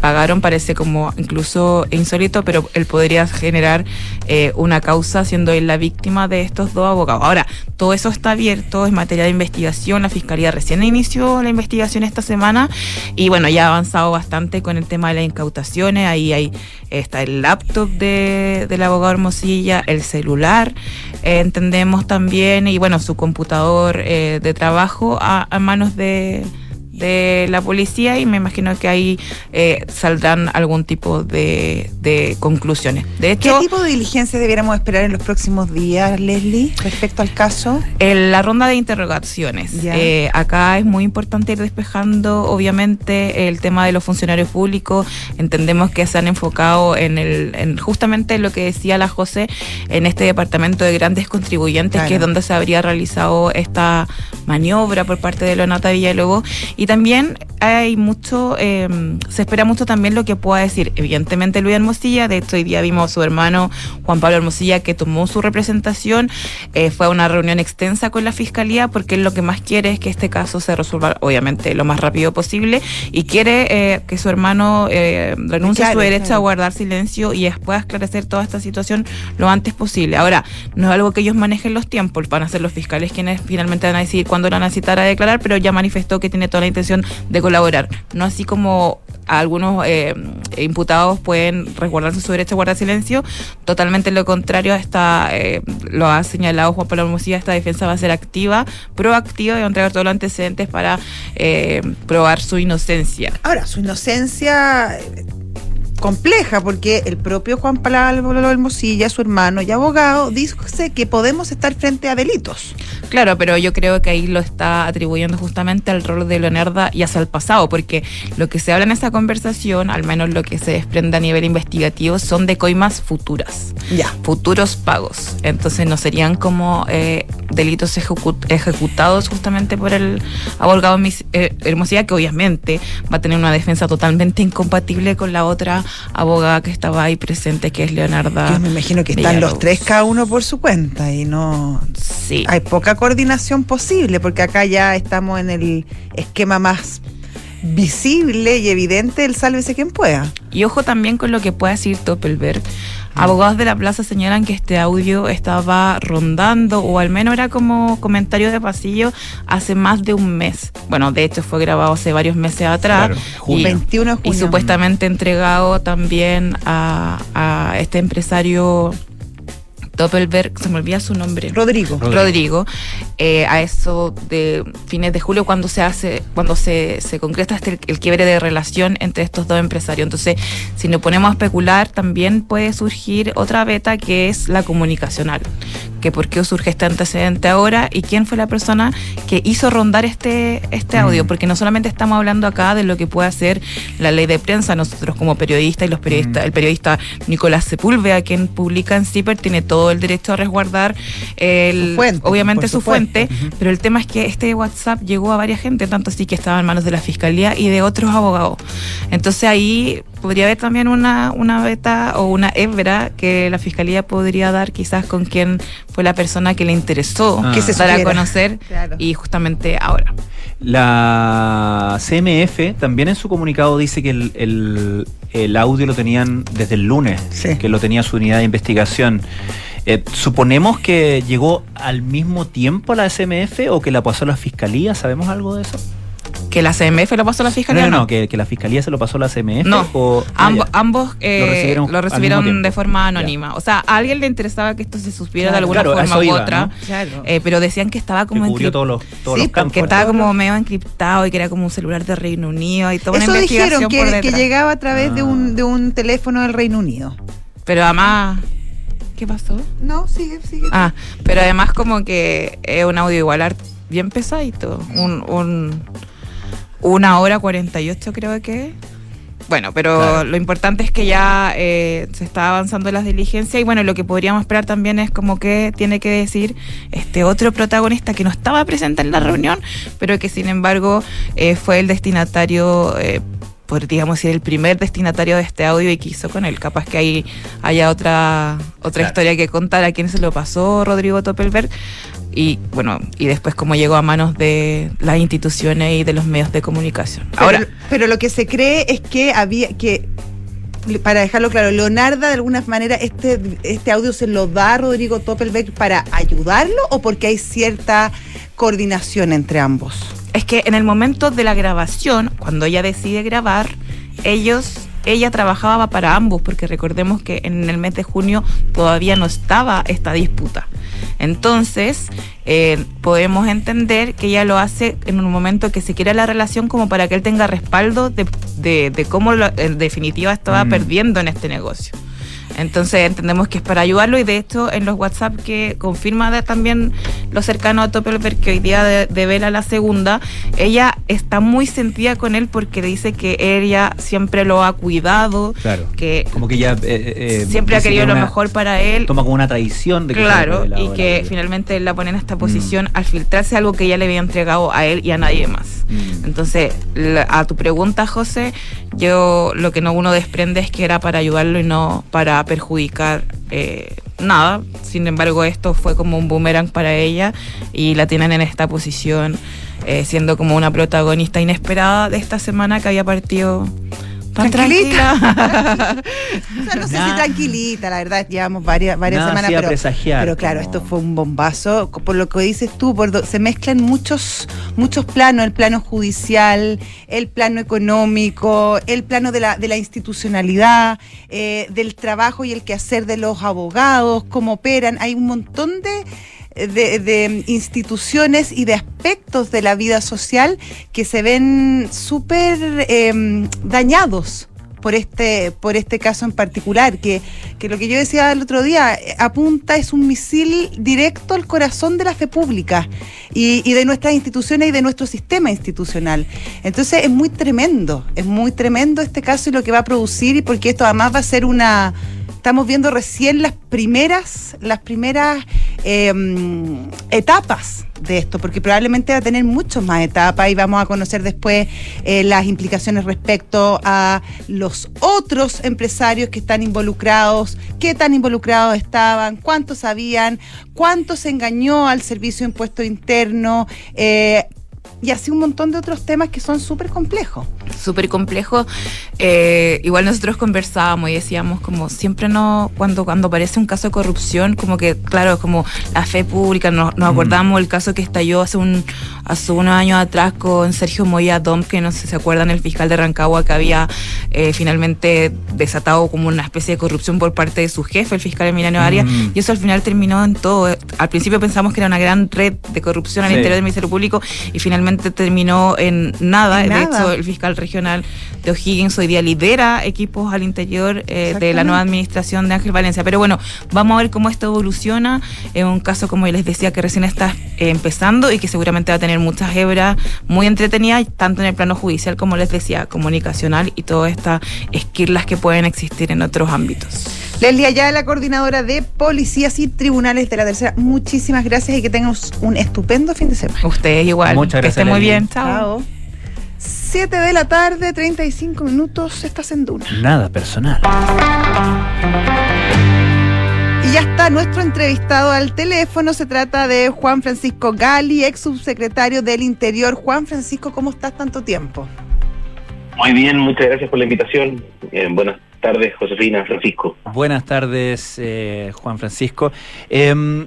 pagaron parece como incluso insólito, pero él podría generar eh, una causa siendo él la víctima de estos dos abogados. Ahora, todo eso está abierto, es materia de investigación, la Fiscalía recién inició la investigación esta semana y bueno, ya ha avanzado bastante con el tema de las incautaciones, ahí hay, está el laptop de, del abogado Hermosilla, el celular, eh, entendemos también, y bueno, su computador eh, de trabajo a, a manos de de la policía y me imagino que ahí eh, saldrán algún tipo de, de conclusiones. De ¿Qué hecho, tipo de diligencia debiéramos esperar en los próximos días, Leslie, respecto al caso? en la ronda de interrogaciones. Eh, acá es muy importante ir despejando, obviamente, el tema de los funcionarios públicos. Entendemos que se han enfocado en el, en justamente lo que decía la José, en este departamento de grandes contribuyentes, Claro. que es donde se habría realizado esta maniobra por parte de Leonata Villalobos. Y también hay mucho, eh, se espera mucho también lo que pueda decir, evidentemente, Luis Hermosilla. De hecho, hoy día vimos a su hermano Juan Pablo Hermosilla que tomó su representación. Eh, fue a una reunión extensa con la fiscalía porque él lo que más quiere es que este caso se resuelva, obviamente, lo más rápido posible y quiere eh, que su hermano eh, renuncie a Claro, su derecho claro. a guardar silencio y pueda esclarecer toda esta situación lo antes posible. Ahora, no es algo que ellos manejen los tiempos, van a ser los fiscales quienes finalmente van a decidir cuándo lo van a citar a declarar, pero ya manifestó que tiene toda la intención de colaborar. No así como algunos eh, imputados pueden resguardarse su derecho a guardar silencio, totalmente lo contrario, esta, eh, lo ha señalado Juan Pablo Hermosilla, esta defensa va a ser activa, proactiva y va a entregar todos los antecedentes para eh, probar su inocencia. Ahora, su inocencia compleja, porque el propio Juan Pablo Hermosilla, su hermano y abogado, dice que podemos estar frente a delitos. Claro, pero yo creo que ahí lo está atribuyendo justamente al rol de Leonarda y hacia el pasado, porque lo que se habla en esa conversación, al menos lo que se desprende a nivel investigativo, son de coimas futuras, Ya. futuros pagos. Entonces no serían como eh, delitos ejecu- ejecutados justamente por el abogado Mis- eh, Hermosilla, que obviamente va a tener una defensa totalmente incompatible con la otra abogada que estaba ahí presente, que es Leonarda. Yo me imagino que están Villalobos. los tres cada uno por su cuenta y no Sí. hay poca coordinación posible porque acá ya estamos en el esquema más visible y evidente del sálvese quien pueda. Y ojo también con lo que pueda decir Doppelberg. Abogados de la plaza señalan que este audio estaba rondando, o al menos era como comentario de pasillo, hace más de un mes. Bueno, de hecho fue grabado hace varios meses atrás. Claro, junio. y, 21 de y junio. supuestamente entregado también a, a este empresario Doppelberg, se me olvida su nombre. Rodrigo. Rodrigo. Rodrigo, eh, a eso de fines de julio cuando se hace, cuando se, se concreta este, el quiebre de relación entre estos dos empresarios. Entonces, si nos ponemos a especular, también puede surgir otra beta que es la comunicacional. Que por qué surge este antecedente ahora y quién fue la persona que hizo rondar este, este audio. Porque no solamente estamos hablando acá de lo que puede hacer la ley de prensa, nosotros como periodistas y los periodistas, el periodista Nicolás Sepúlveda, quien publica en CIPER, tiene todo el derecho a resguardar el, Su fuente, obviamente su fuente, pero el tema es que este WhatsApp llegó a varias gente, tanto así que estaba en manos de la fiscalía y de otros abogados. Entonces ahí podría haber también una, una beta o una hebra que la fiscalía podría dar quizás con quien fue la persona que le interesó Ah. Que se dar a supiera. conocer Claro. y justamente ahora. La CMF también en su comunicado dice que el, el- el audio lo tenían desde el lunes, Sí. que lo tenía su unidad de investigación. Eh, ¿Suponemos que llegó al mismo tiempo a la CMF o que la pasó a la fiscalía? ¿Sabemos algo de eso? Que la CMF lo pasó a la No, fiscalía. no, no, que, que la fiscalía se lo pasó a la CMF. No, o, ah, ambos eh, Lo recibieron lo al recibieron de forma anónima. O sea, a alguien le interesaba que esto se supiera Claro, de alguna claro, forma u iba, otra. ¿no? Claro. Eh, pero decían que estaba que como cubrió encrip- todos los, todos Sí, los campos. que estaba Por como medio encriptado y que era como un celular de Reino Unido y toda Eso una investigación dijeron por que, que detrás. llegaba a través de, Ah. un, de un teléfono del Reino Unido. Pero además, ¿qué pasó? No, sigue, sigue. Ah, pero además como que es un audio igual bien pesadito, un, un una hora 48 creo que bueno, pero Claro. lo importante es que ya eh, se está avanzando las diligencias y bueno, lo que podríamos esperar también es como que tiene que decir este otro protagonista que no estaba presente en la reunión, pero que sin embargo eh, fue el destinatario, eh, podríamos decir el primer destinatario de este audio y que hizo con él. Capaz que ahí haya otra, otra Claro. historia que contar a quién se lo pasó Rodrigo Toppelberg. Y bueno, y después cómo llegó a manos de las instituciones y de los medios de comunicación. Ahora, pero, pero lo que se cree es que había que para dejarlo claro, Leonarda de alguna manera este, este audio se lo da a Rodrigo Toppelbeck para ayudarlo o porque hay cierta coordinación entre ambos. Es que en el momento de la grabación, cuando ella decide grabar, ellos, ella trabajaba para ambos, porque recordemos que en el mes de junio todavía no estaba esta disputa. Entonces, eh, podemos entender que ella lo hace en un momento que se quiera la relación como para que él tenga respaldo de, de- de cómo lo- en definitiva estaba Mm. perdiendo en este negocio. Entonces entendemos que es para ayudarlo y de hecho en los WhatsApp que confirma de- también lo cercano a Toppelberg que hoy día de, devela la segunda, ella está muy sentida con él porque dice que ella siempre lo ha cuidado, Claro. que Como que ya. eh, eh, siempre ha querido que lo mejor para él. Toma como una tradición de que Claro, y que finalmente él la pone en Mm. esta posición al filtrarse algo que ella le había entregado a él y a nadie más. Mm. Entonces, la- a tu pregunta, José, yo lo que no uno desprende es que era para ayudarlo y no para perjudicar eh, nada. Sin embargo, esto fue como un boomerang para ella y la tienen en esta posición, eh, siendo como una protagonista inesperada de esta semana que había partido tan Tranquilita. tranquila. O sea, no sé si tranquilita, la verdad, llevamos varias, varias Nada semanas, pero, pero claro, como- esto fue un bombazo. Por lo que dices tú, por do- se mezclan muchos, muchos planos, el plano judicial, el plano económico, el plano de la, de la institucionalidad, eh, del trabajo y el quehacer de los abogados, cómo operan. Hay un montón de de, instituciones y de aspectos de la vida social que se ven súper eh, dañados por este, por este caso en particular, que, que lo que yo decía el otro día, apunta, es un misil directo al corazón de la fe pública y de nuestras instituciones y de nuestro sistema institucional. Entonces es muy tremendo, es muy tremendo este caso y lo que va a producir, y porque esto además va a ser una estamos viendo recién las primeras, las primeras eh, etapas de esto, porque probablemente va a tener muchas más etapas y vamos a conocer después eh, las implicaciones respecto a los otros empresarios que están involucrados, qué tan involucrados estaban, cuántos sabían, cuánto se engañó al servicio de impuesto interno. eh, y así un montón de otros temas que son súper complejos. súper complejo. Eh, igual nosotros conversábamos y decíamos como siempre no, cuando, cuando aparece un caso de corrupción, como que, claro, como la fe pública, nos, nos Mm. acordamos el caso que estalló hace un hace unos años atrás con Sergio Moya Dom, que no sé si se acuerdan, el fiscal de Rancagua que había eh, finalmente desatado como una especie de corrupción por parte de su jefe, el fiscal Emiliano Arias, Mm. y eso al final terminó en todo. Al principio pensamos que era una gran red de corrupción al Sí. interior del Ministerio Público y finalmente terminó en nada. En de nada. hecho, el fiscal regional de O'Higgins hoy día lidera equipos al interior eh, de la nueva administración de Ángel Valencia. Pero bueno, vamos a ver cómo esto evoluciona. Es un caso, como les decía, que recién está eh, empezando y que seguramente va a tener muchas hebras muy entretenidas, tanto en el plano judicial como les decía, comunicacional y todas estas esquirlas que pueden existir en otros ámbitos. Leslie Ayala, coordinadora de policías y tribunales de la tercera, muchísimas gracias y que tengan un estupendo fin de semana. Ustedes igual. Muchas Que gracias, estén muy bien. Chao. 7 de la tarde, 35 minutos, estás en Duna. Nada personal. Y ya está nuestro entrevistado al teléfono. Se trata de Juan Francisco Gali, ex subsecretario del Interior. Juan Francisco, ¿cómo estás tanto tiempo? Muy bien, muchas gracias por la invitación. Eh, buenas tardes, Josefina, Francisco. Buenas tardes, eh, Juan Francisco. Em,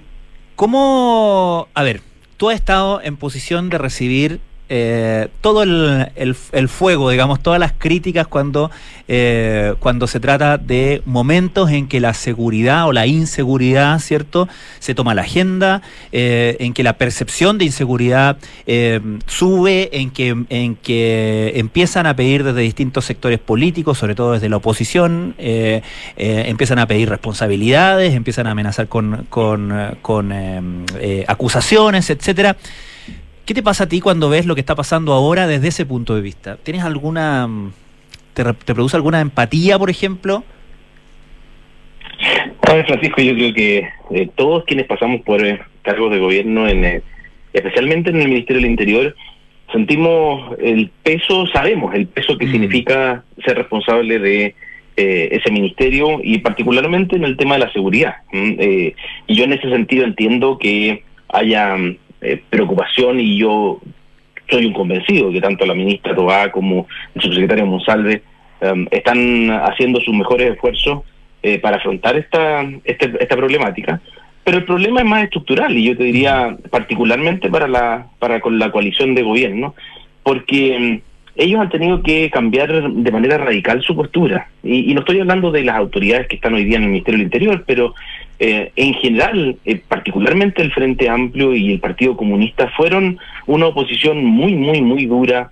¿Cómo, a ver, tú has estado en posición de recibir eh, todo el, el- fuego, digamos, todas las críticas cuando, eh, cuando se trata de momentos en que la seguridad o la inseguridad, ¿cierto?, se toma la agenda, eh, en que la percepción de inseguridad eh, sube, en que, en que empiezan a pedir desde distintos sectores políticos, sobre todo desde la oposición, empiezan a pedir responsabilidades, empiezan a amenazar con, con, con, acusaciones, etcétera. ¿Qué te pasa a ti cuando ves lo que está pasando ahora desde ese punto de vista? ¿Tienes alguna mm, te, te produce alguna empatía, por ejemplo? A ver, Francisco, yo creo que eh, todos quienes pasamos por eh, cargos de gobierno, en, eh, especialmente en el Ministerio del Interior, sentimos el peso, sabemos el peso que Mm. significa ser responsable de eh, ese ministerio y particularmente en el tema de la seguridad. y yo en ese sentido entiendo que haya mm, eh, preocupación y yo soy un convencido que tanto la ministra Tobá como el subsecretario Monsalve em, están haciendo sus mejores esfuerzos eh, para afrontar esta, este- esta problemática. Pero el problema es más estructural y yo te diría particularmente para la, para con la coalición de gobierno, porque mm, ellos han tenido que cambiar de manera radical su postura. Y no estoy hablando de las autoridades que están hoy día en el Ministerio del Interior, pero eh, en general, eh, particularmente el Frente Amplio y el Partido Comunista fueron una oposición muy, muy, muy dura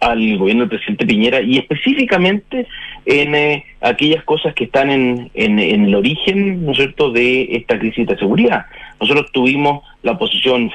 al gobierno del presidente Piñera y específicamente en eh, aquellas cosas que están en, en, el origen, ¿no es cierto?, de esta crisis de seguridad. Nosotros tuvimos la oposición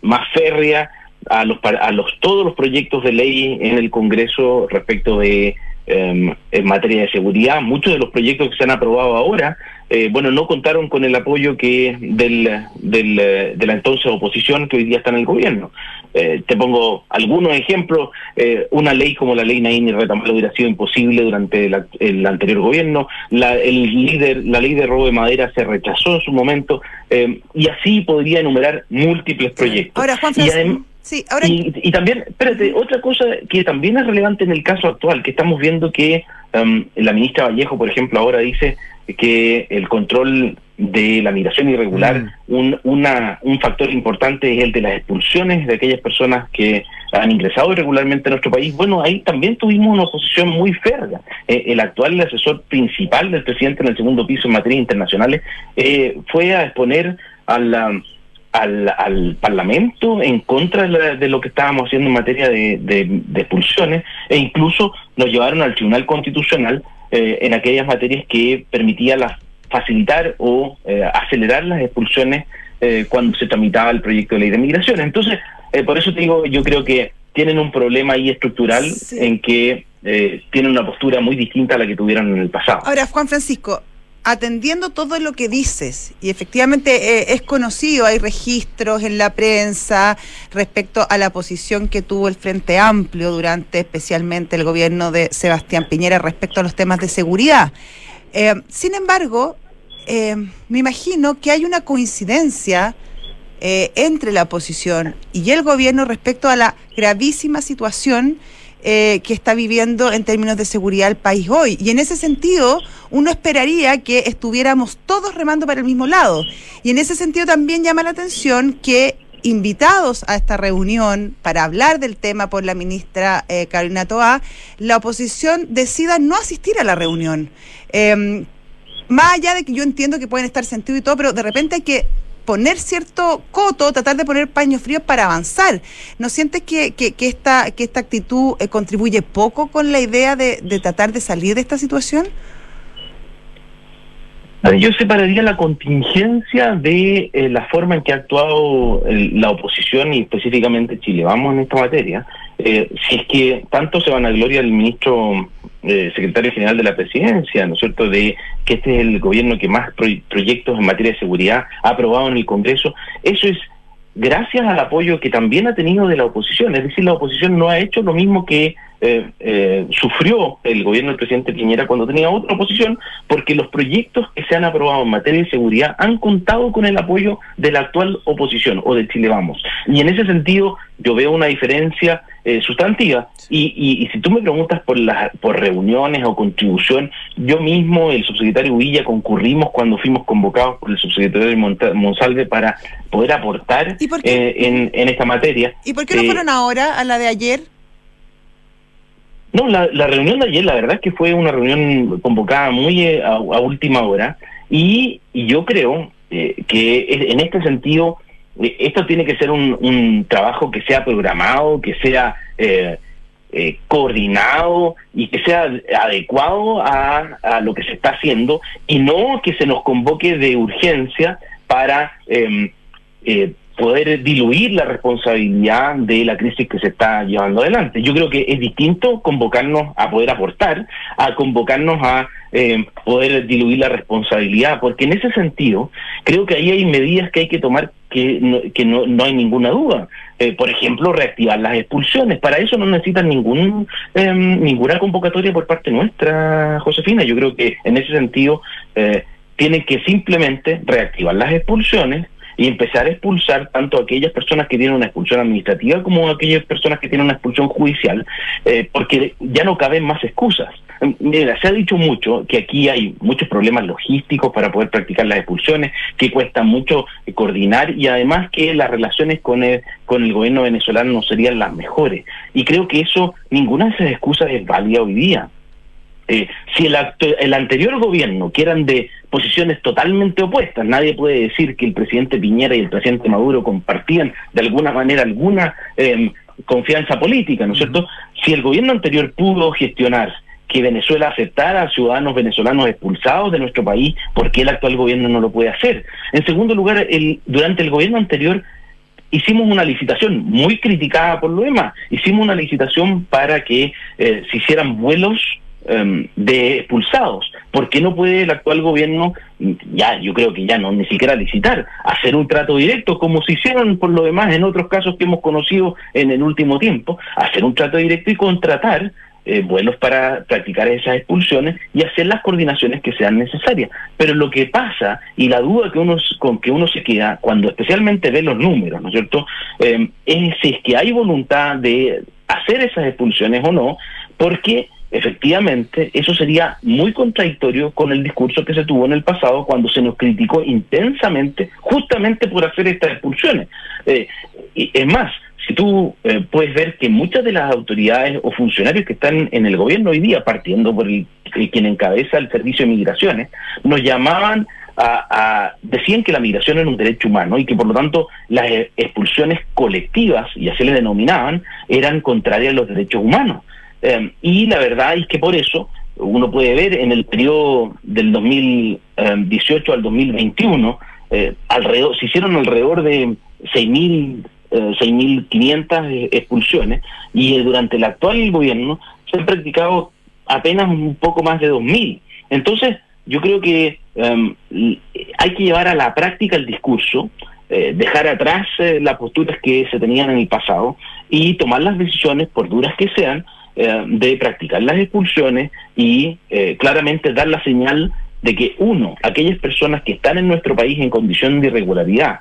más férrea a los a los todos los proyectos de ley en el Congreso respecto de em, en materia de seguridad. Muchos de los proyectos que se han aprobado ahora, eh, bueno, no contaron con el apoyo que del, del, de la entonces oposición que hoy día está en el gobierno. Eh, te pongo algunos ejemplos. Eh, una ley como la ley Naín y Retamal hubiera sido imposible durante el, anterior gobierno. La, el líder, la ley de robo de madera se rechazó en su momento. eh, y así podría enumerar múltiples proyectos. Ahora, Juan Francisco. Sí, ahora. y, y también, espérate, otra cosa que también es relevante en el caso actual, que estamos viendo que em, la ministra Vallejo, por ejemplo, ahora dice que el control de la migración irregular, Mm. un, una, un factor importante es el de las expulsiones de aquellas personas que han ingresado irregularmente a nuestro país. Bueno, ahí también tuvimos una oposición muy férrea. Eh, el actual asesor principal del presidente en el segundo piso en materias internacionales eh, fue a exponer a la al, al Parlamento en contra de, la- de lo que estábamos haciendo en materia de, de- de expulsiones e incluso nos llevaron al Tribunal Constitucional eh, en aquellas materias que permitía las facilitar o eh, acelerar las expulsiones eh, cuando se tramitaba el proyecto de ley de migración. Entonces, eh, por eso te digo, yo creo que tienen un problema ahí estructural Sí. en que eh, tienen una postura muy distinta a la que tuvieron en el pasado. Ahora, Juan Francisco, atendiendo todo lo que dices, y efectivamente eh, es conocido, hay registros en la prensa respecto a la posición que tuvo el Frente Amplio durante especialmente el gobierno de Sebastián Piñera respecto a los temas de seguridad. Eh, sin embargo, eh, me imagino que hay una coincidencia entre la oposición y el gobierno respecto a la gravísima situación eh, que está viviendo en términos de seguridad el país hoy. Y en ese sentido, uno esperaría que estuviéramos todos remando para el mismo lado. Y en ese sentido también llama la atención que invitados a esta reunión para hablar del tema por la ministra eh, Carolina Toá, la oposición decida no asistir a la reunión. Eh, más allá de que yo entiendo que pueden estar sentido y todo, pero de repente hay que poner cierto coto, tratar de poner paños fríos para avanzar. ¿No sientes que, que, esta, que esta actitud eh, contribuye poco con la idea de, tratar de salir de esta situación? Yo separaría la contingencia de eh, la forma en que ha actuado el- la oposición y específicamente Chile. Vamos en esta materia. Eh, si es que tanto se van a gloria el ministro eh, secretario general de la presidencia, ¿no es cierto?, de que este es el gobierno que más proy- proyectos en materia de seguridad ha aprobado en el Congreso, eso es gracias al apoyo que también ha tenido de la oposición. Es decir, la oposición no ha hecho lo mismo que eh, eh, sufrió el gobierno del presidente Piñera cuando tenía otra oposición, porque los proyectos que se han aprobado en materia de seguridad han contado con el apoyo de la actual oposición o de Chile Vamos. Y en ese sentido yo veo una diferencia eh, sustantiva. Y, y, y si tú me preguntas por las por reuniones o contribución, yo mismo, el subsecretario Villa, concurrimos cuando fuimos convocados por el subsecretario Monta- Monsalve para poder aportar ¿Y por qué? eh, en, en esta materia. ¿Y por qué no Eh, fueron ahora a la de ayer? No, la, reunión de ayer, la verdad es que fue una reunión convocada muy eh, a, a última hora y, y yo creo eh, que en este sentido eh, esto tiene que ser un, un trabajo que sea programado, que sea eh, eh, coordinado y que sea adecuado a, a lo que se está haciendo y no que se nos convoque de urgencia para... poder diluir la responsabilidad de la crisis que se está llevando adelante. Yo creo que es distinto convocarnos a poder aportar, a convocarnos a eh, poder diluir la responsabilidad, porque en ese sentido creo que ahí hay medidas que hay que tomar que no, que no, no hay ninguna duda. Eh, por ejemplo, reactivar las expulsiones. Para eso no necesitan ningún eh, ninguna convocatoria por parte nuestra, Josefina. Yo creo que en ese sentido eh, tienen que simplemente reactivar las expulsiones y empezar a expulsar tanto a aquellas personas que tienen una expulsión administrativa como a aquellas personas que tienen una expulsión judicial, eh, porque ya no caben más excusas. Mira, se ha dicho mucho que aquí hay muchos problemas logísticos para poder practicar las expulsiones, que cuesta mucho coordinar y además que las relaciones con el, con el gobierno venezolano no serían las mejores. Y creo que eso, ninguna de esas excusas es válida hoy día. Eh, si el, el anterior gobierno, que eran de posiciones totalmente opuestas, nadie puede decir que el presidente Piñera y el presidente Maduro compartían de alguna manera alguna eh, confianza política, ¿no es cierto? Si el gobierno anterior pudo gestionar que Venezuela aceptara a ciudadanos venezolanos expulsados de nuestro país, ¿por qué el actual gobierno no lo puede hacer? En segundo lugar, el, durante el gobierno anterior hicimos una licitación muy criticada por lo demás, hicimos una licitación para que eh, se hicieran vuelos um, de expulsados. ¿Por qué no puede el actual gobierno, ya yo creo que ya no, ni siquiera licitar, hacer un trato directo, como se hicieron por lo demás en otros casos que hemos conocido en el último tiempo, hacer un trato directo y contratar eh, vuelos para practicar esas expulsiones y hacer las coordinaciones que sean necesarias. Pero lo que pasa y la duda que uno con que uno se queda cuando especialmente ve los números, ¿no es cierto? Eh, es si es que hay voluntad de hacer esas expulsiones o no, porque efectivamente eso sería muy contradictorio con el discurso que se tuvo en el pasado cuando se nos criticó intensamente justamente por hacer estas expulsiones. Eh, y es más, si tú eh, puedes ver que muchas de las autoridades o funcionarios que están en el gobierno hoy día, partiendo por el, quien encabeza el servicio de migraciones, nos llamaban a, a, decían que la migración era un derecho humano y que por lo tanto las expulsiones colectivas, y así le denominaban, eran contrarias a los derechos humanos. Eh, y la verdad es que por eso uno puede ver en el periodo del 2018 al 2021, eh, alrededor, se hicieron alrededor de 6.000 eh, 6.500 expulsiones y eh, durante el actual gobierno se han practicado apenas un poco más de 2.000. Entonces, yo creo que um, hay que llevar a la práctica el discurso, eh, dejar atrás eh, las posturas que se tenían en el pasado y tomar las decisiones, por duras que sean, eh, de practicar las expulsiones y eh, claramente dar la señal de que, uno, aquellas personas que están en nuestro país en condición de irregularidad,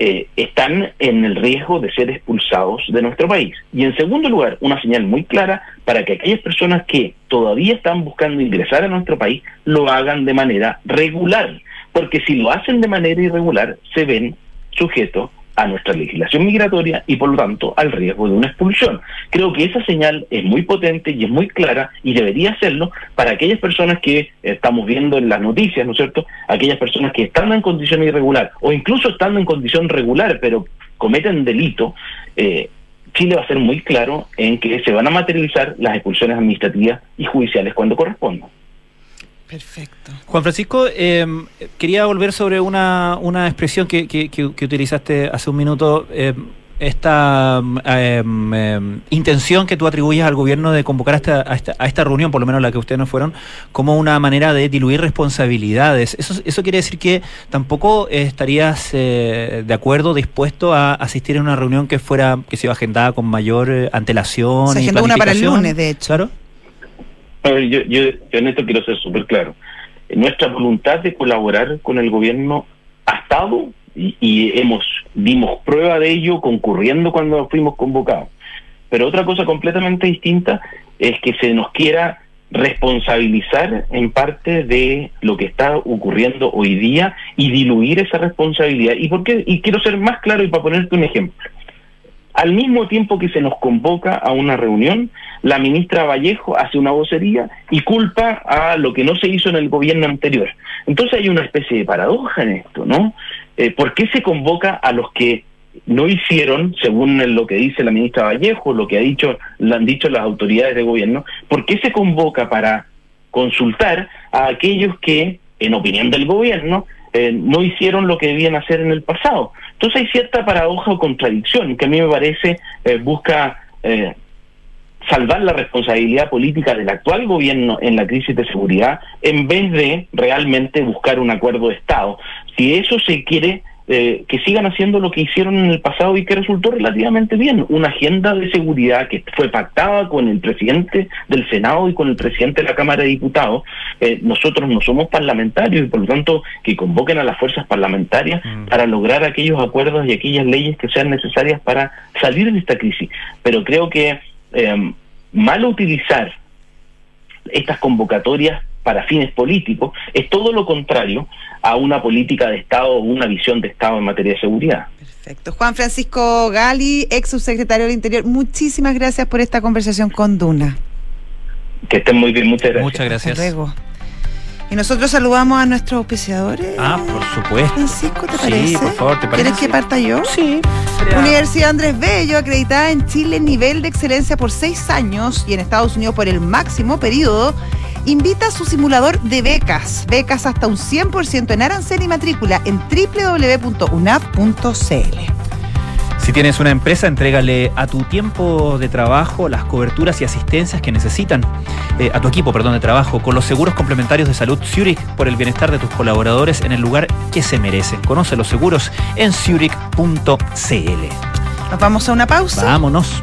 eh, están en el riesgo de ser expulsados de nuestro país. Y en segundo lugar, una señal muy clara para que aquellas personas que todavía están buscando ingresar a nuestro país lo hagan de manera regular, porque si lo hacen de manera irregular, se ven sujetos a nuestra legislación migratoria y por lo tanto al riesgo de una expulsión. Creo que esa señal es muy potente y es muy clara y debería serlo para aquellas personas que estamos viendo en las noticias, ¿no es cierto? Aquellas personas que están en condición irregular o incluso estando en condición regular pero cometen delito, eh, Chile va a ser muy claro en que se van a materializar las expulsiones administrativas y judiciales cuando correspondan. Perfecto. Juan Francisco, eh, quería volver sobre una, una expresión que, que, que, utilizaste hace un minuto. Eh, esta eh, intención que tú atribuyes al gobierno de convocar a esta, a esta, a, esta, reunión, por lo menos la que ustedes no fueron, como una manera de diluir responsabilidades. ¿Eso, eso quiere decir que tampoco estarías eh, de acuerdo, dispuesto a asistir a una reunión que fuera, que se iba agendada con mayor antelación? Se agendó una para el lunes, de hecho. Claro. Yo, yo, yo en esto quiero ser súper claro. Nuestra voluntad de colaborar con el gobierno ha estado y, y, hemos dimos prueba de ello concurriendo cuando fuimos convocados. Pero otra cosa completamente distinta es que se nos quiera responsabilizar en parte de lo que está ocurriendo hoy día y diluir esa responsabilidad. ¿Y por qué? Y quiero ser más claro y para ponerte un ejemplo. Al mismo tiempo que se nos convoca a una reunión, la ministra Vallejo hace una vocería y culpa a lo que no se hizo en el gobierno anterior. Entonces hay una especie de paradoja en esto, ¿no? Eh, ¿Por qué se convoca a los que no hicieron, según lo que dice la ministra Vallejo, lo que ha dicho, lo han dicho las autoridades de gobierno, ¿por qué se convoca para consultar a aquellos que, en opinión del gobierno, eh, no hicieron lo que debían hacer en el pasado. Entonces hay cierta paradoja o contradicción que a mí me parece eh, busca eh, salvar la responsabilidad política del actual gobierno en la crisis de seguridad en vez de realmente buscar un acuerdo de Estado. Si eso se quiere eh, que sigan haciendo lo que hicieron en el pasado y que resultó relativamente bien. Una agenda de seguridad que fue pactada con el presidente del Senado y con el presidente de la Cámara de Diputados. Eh, nosotros no somos parlamentarios y por lo tanto que convoquen a las fuerzas parlamentarias Mm. para lograr aquellos acuerdos y aquellas leyes que sean necesarias para salir de esta crisis. Pero creo que eh, mal utilizar estas convocatorias para fines políticos es todo lo contrario a una política de Estado o una visión de Estado en materia de seguridad. Perfecto. Juan Francisco Gali, ex subsecretario del Interior, muchísimas gracias por esta conversación con Duna. Que estén muy bien, muchas gracias. Muchas gracias. Hasta luego. Y nosotros saludamos a nuestros auspiciadores. Ah, por supuesto. Francisco, ¿te Sí, parece? por favor, ¿te parece? ¿Quieres que parta yo? Sí. Universidad Andrés Bello, acreditada en Chile, nivel de excelencia por seis años y en Estados Unidos por el máximo periodo, invita a su simulador de becas. Becas hasta un 100% en arancel y matrícula en www.unap.cl. Si tienes una empresa, entrégale a tu tiempo de trabajo las coberturas y asistencias que necesitan, eh, a tu equipo, perdón, de trabajo, con los seguros complementarios de salud Zurich por el bienestar de tus colaboradores en el lugar que se merecen. Conoce los seguros en zurich.cl. Nos vamos a una pausa. Vámonos.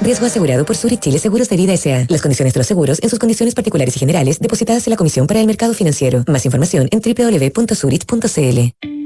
Riesgo asegurado por Zurich Chile Seguros de Vida S.A. Las condiciones de los seguros en sus condiciones particulares y generales depositadas en la Comisión para el Mercado Financiero. Más información en www.zurich.cl.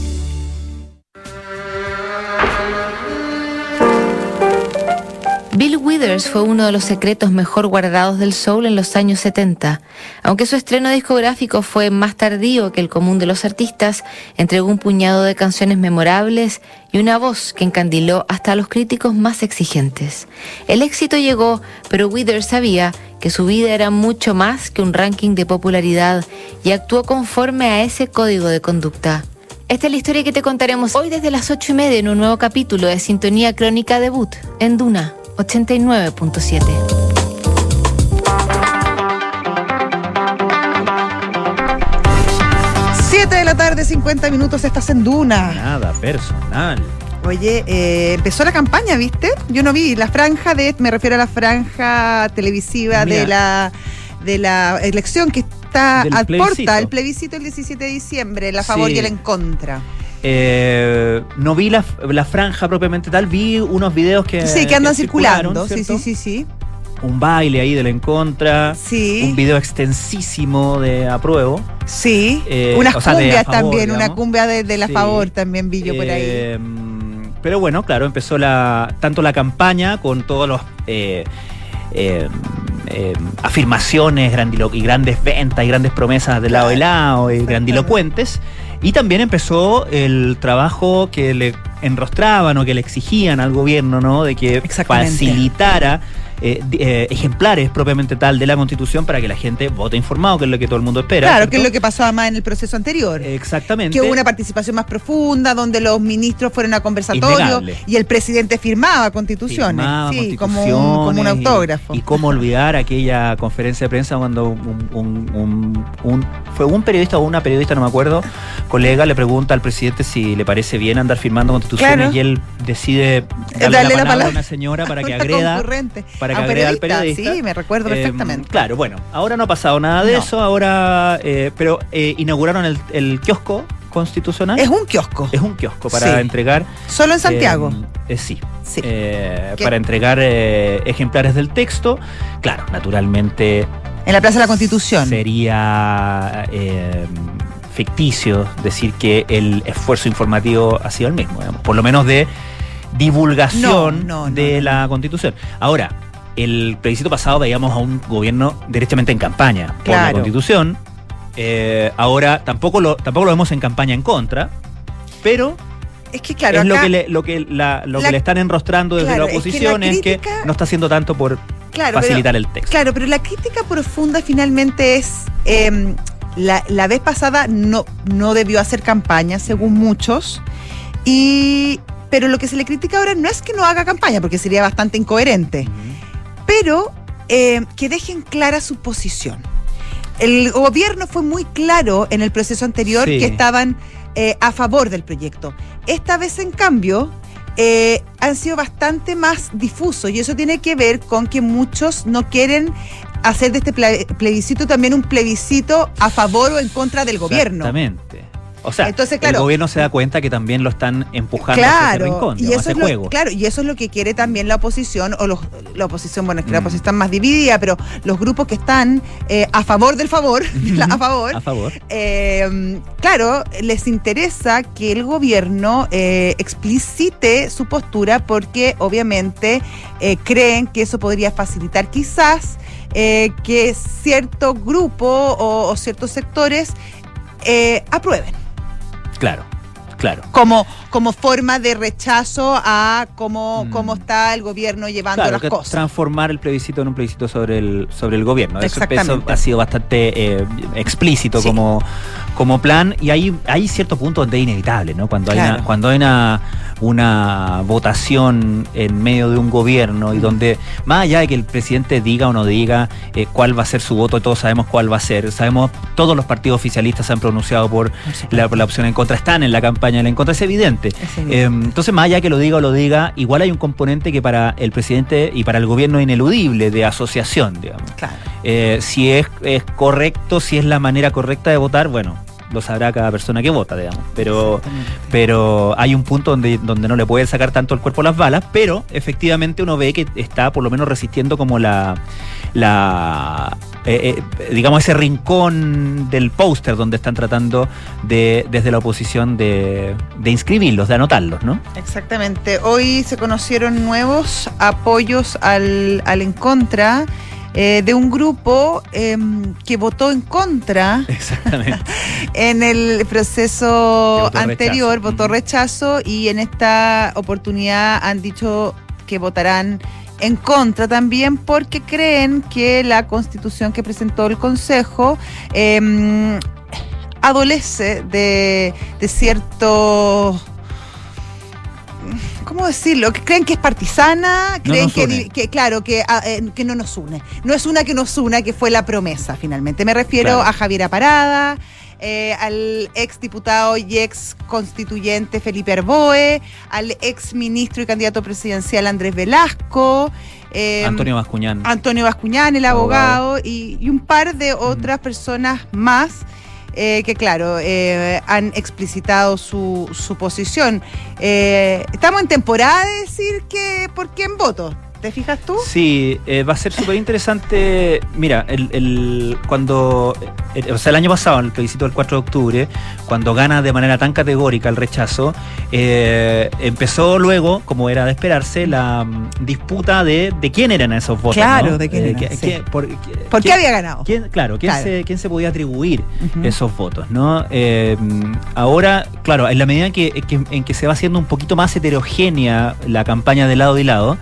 Bill Withers fue uno de los secretos mejor guardados del soul en los años 70. Aunque su estreno discográfico fue más tardío que el común de los artistas, entregó un puñado de canciones memorables y una voz que encandiló hasta a los críticos más exigentes. El éxito llegó, pero Withers sabía que su vida era mucho más que un ranking de popularidad y actuó conforme a ese código de conducta. Esta es la historia que te contaremos hoy desde las ocho y media en un nuevo capítulo de Sintonía Crónica Debut en Duna 89.7. Siete de la tarde, 50 minutos, estás en Duna. Nada personal. Oye, eh, empezó la campaña, ¿viste? Yo no vi la franja de, me refiero a la franja televisiva Mira. de la de la elección que está al porta, el plebiscito el 17 de diciembre, el a favor Sí. y el en contra. Eh, no vi la, la franja propiamente tal, vi unos videos que. sí, que andan circulando. Sí, sí, sí, sí. Un baile ahí del en contra. Sí. Un video extensísimo de apruebo. Sí, Eh, unas o sea, cumbias favor, también, una cumbia de, de la Sí. favor también vi yo por ahí. Eh, pero bueno, claro, empezó la tanto la campaña con todos los eh, eh, eh, afirmaciones grandilo- y grandes ventas y grandes promesas de lado y lado y grandilocuentes. Y también empezó el trabajo que le enrostraban o que le exigían al gobierno, ¿no? De que facilitara eh, eh, ejemplares propiamente tal de la Constitución para que la gente vote informado, que es lo que todo el mundo espera. Claro, que es ¿cierto? lo que pasó además en el proceso anterior. Exactamente. Que hubo una participación más profunda, donde los ministros fueron a conversatorio y el presidente firmaba constituciones. Firmaba sí, como un, como un constituciones y- autógrafo. Y, cómo olvidar aquella conferencia de prensa cuando un, un- un- un- fue un periodista o una periodista, no me acuerdo, colega le pregunta al presidente si le parece bien andar firmando constituciones Claro. y él decide darle, Darle la la palabra a una señora para que agreda. Para que un agreda al periodista. Sí, me recuerdo Eh, perfectamente. claro, bueno, ahora no ha pasado nada de No. eso, ahora, eh, pero eh, inauguraron el, el kiosco constitucional. Es un kiosco. Es un kiosco para Sí. entregar. Solo en Santiago. eh, sí. Sí. Para entregar ejemplares del texto. Claro, naturalmente en la Plaza de la Constitución. sería eh, ficticio decir que el esfuerzo informativo ha sido el mismo, digamos, por lo menos de divulgación No, no, no, de la constitución. Ahora, el plebiscito pasado veíamos a un gobierno derechamente en campaña por la constitución. Eh, ahora tampoco lo, tampoco lo vemos en campaña en contra, pero Es que claro, es lo que le, lo que la, lo la- que le están enrostrando desde Claro, la es que oposición es que, no está haciendo tanto por Claro, facilitar pero- el texto. Claro, pero la crítica profunda finalmente es. eh, la, la vez pasada no, no debió hacer campaña, según muchos. Y. Pero lo que se le critica ahora no es que no haga campaña, porque sería bastante incoherente. Pero eh, que dejen clara su posición. El gobierno fue muy claro en el proceso anterior Sí. que estaban eh, a favor del proyecto. Esta vez, en cambio, eh, han sido bastante más difusos y eso tiene que ver con que muchos no quieren hacer de este ple- plebiscito también un plebiscito a favor o en contra del gobierno. Exactamente. O sea, Entonces, el claro. gobierno se da cuenta que también lo están empujando hacia ese Claro, rincón, y digamos, eso hacia es lo, juego. claro, y eso es lo que quiere también la oposición, o los, la oposición, bueno, es que la Mm. oposición está más dividida, pero los grupos que están eh, a favor del favor, la- a favor, A favor. eh, claro, les interesa que el gobierno eh, explicite su postura porque obviamente eh, creen que eso podría facilitar quizás eh, que cierto grupo o, o ciertos sectores aprueben Claro, claro. como, como forma de rechazo a cómo, cómo está el gobierno llevando Mm. Claro, las que cosas. transformar el plebiscito en un plebiscito sobre el, sobre el gobierno. Eso, ha sido bastante eh, explícito Sí. como, como plan y hay, hay cierto punto donde es inevitable, ¿no? Cuando hay, una, cuando hay una, una votación en medio de un gobierno y donde, más allá de que el presidente diga o no diga eh, cuál va a ser su voto, todos sabemos cuál va a ser, sabemos, todos los partidos oficialistas se han pronunciado por la, por la opción en contra, están en la campaña en la en contra, es evidente. evidente. Eh, entonces, más allá que lo diga o lo diga, igual hay un componente que para el presidente y para el gobierno es ineludible de asociación, digamos. Claro. Eh, si es, es correcto, si es la manera correcta de votar, bueno, lo sabrá cada persona que vota, digamos. Pero, pero hay un punto donde, donde no le puede sacar tanto el cuerpo las balas, pero efectivamente uno ve que está por lo menos resistiendo como la, la eh, eh, digamos, ese rincón del póster donde están tratando de, desde la oposición de, de inscribirlos, de anotarlos, ¿no? Exactamente. Hoy se conocieron nuevos apoyos al, al en contra eh, de un grupo em, que votó en contra Exactamente. en el proceso votó anterior, rechazo. votó rechazo y en esta oportunidad han dicho que votarán en contra también porque creen que la constitución que presentó el Consejo em, adolece de, de cierto... ¿Cómo decirlo? Que creen que es partisana, creen que, claro, que, ah, eh, que no nos une. No es una que nos una, que fue la promesa finalmente. Me refiero Claro. a Javiera Parada, eh, al ex diputado y ex constituyente Felipe Arboe, al ex ministro y candidato presidencial Andrés Velasco, eh, Antonio Bascuñán. Antonio Bascuñán, el Abogado. abogado, y, y un par de otras personas más eh, que, claro, eh, han explicitado su, su posición. Eh, estamos en temporada de decir que por quién voto. ¿Te fijas tú? Sí, eh, va a ser súper interesante. Mira, el, el- cuando, eh, o sea, el año pasado, en el plebiscito del 4 de octubre, cuando gana de manera tan categórica el rechazo, eh, empezó luego, como era de esperarse, la mm, disputa de, de quién eran esos votos. Claro, ¿no? de quién Eh, eran, que- sí. por, ¿Por qué había ganado? quién- claro, ¿quién, Claro. Se, quién se podía atribuir esos votos, ¿no? Eh, ahora, claro, en la medida en que, que- en que se va haciendo un poquito más heterogénea la campaña de lado y lado,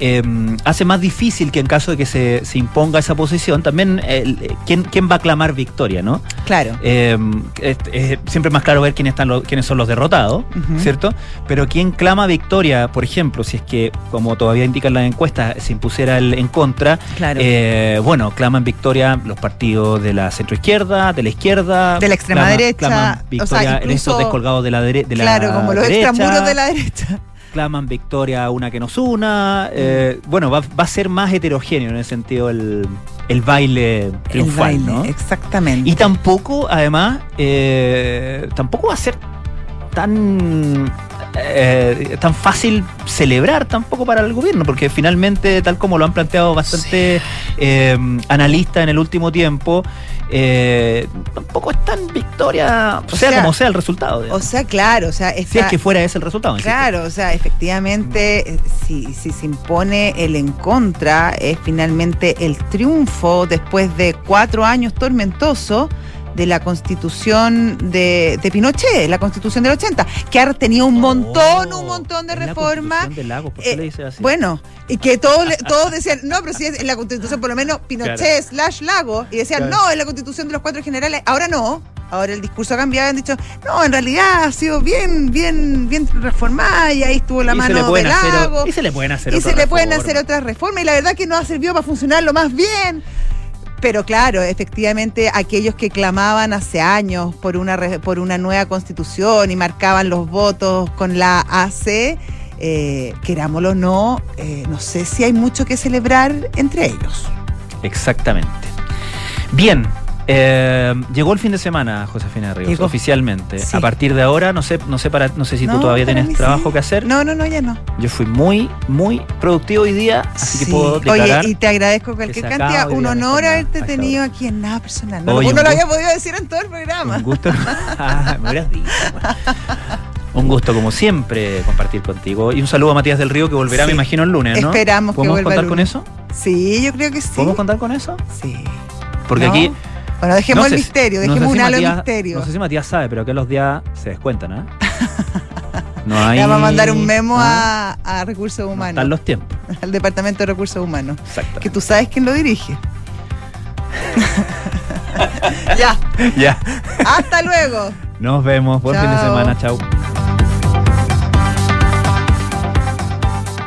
eh, hace más difícil que en caso de que se, se imponga esa posición, también eh, ¿quién, quién va a clamar victoria, ¿no? Claro. Eh, es, es siempre más claro ver quiénes, están los, quiénes son los derrotados. ¿cierto? Pero quién clama victoria, por ejemplo, si es que, como todavía indican las encuestas, se impusiera el en contra, Claro. eh, bueno, claman victoria los partidos de la centroizquierda, de la izquierda, De la extrema derecha, claman o sea, victoria en estos incluso- descolgados de la, dere- de la claro, como los derecha, extramuros de la derecha. Claman victoria una que nos una. eh, bueno, va, va a ser más heterogéneo en ese sentido el, el baile triunfal, el baile, ¿no? exactamente. Y tampoco, además, eh, tampoco va a ser tan eh, tan fácil celebrar tampoco para el gobierno, porque finalmente, tal como lo han planteado bastante eh, analistas en el último tiempo, eh, tampoco es tan victoria, O sea, sea, como sea el resultado. O digamos. sea, claro, o sea, si es que fuera ese el resultado. insisto. Claro, o sea, efectivamente, eh, si, si se impone el en contra, es finalmente el triunfo después de cuatro años tormentosos de la constitución de, de Pinochet, la constitución del 80, que ha tenido un montón, un montón de Oh, reformas. Constitución de Lagos, ¿por qué Eh? Bueno, y que todos, le- todos decían, no, pero si es en la constitución, por lo menos Pinochet Claro. slash Lago, y decían, Claro. no, es la constitución de los cuatro generales, ahora no. Ahora el discurso ha cambiado, han dicho, no, en realidad ha sido bien, bien, bien reformada y ahí estuvo la Y mano de hacer Lago. y se le pueden hacer Y se le pueden reformas. hacer otras reformas y la verdad que no ha servido para funcionar lo más bien. Pero claro, efectivamente, aquellos que clamaban hace años por una, por una nueva constitución y marcaban los votos con la AC, eh, querámoslo o no, eh, no sé si hay mucho que celebrar entre ellos. Exactamente. Bien. Eh, llegó el fin de semana, Josefina Ríos, Llegó. oficialmente. Sí. A partir de ahora, no sé, no sé para, no sé si tú todavía tienes trabajo sí. que hacer. No, no, no, ya no. Yo fui muy, muy productivo hoy día, así que Sí. puedo declarar. Oye, y te agradezco cualquier cantidad. Un honor haberte tenido aquí en nada personal. No, Oye, lo gusto. había podido decir en todo el programa. Un gusto. Ah, me hubieras dicho. Un gusto, como siempre, compartir contigo. Y un saludo a Matías del Río, que volverá, Sí. me imagino, el lunes, ¿no? Esperamos que ¿Podemos vuelva contar el con eso? Sí, yo creo que sí. ¿Podemos contar con eso? Sí. Porque ¿No? aquí. Bueno, dejemos no el sé misterio, no sé dejemos si un halo Matías- misterio. No sé si Matías sabe, pero que los días se descuentan, ¿ah? No hay. Le vamos a mandar un memo Ah, a, a Recursos Humanos, Están los tiempos. al Departamento de Recursos Humanos. Exacto. Que tú sabes quién lo dirige. ya, Ya. hasta luego. Nos vemos. Buen fin de semana. Chao.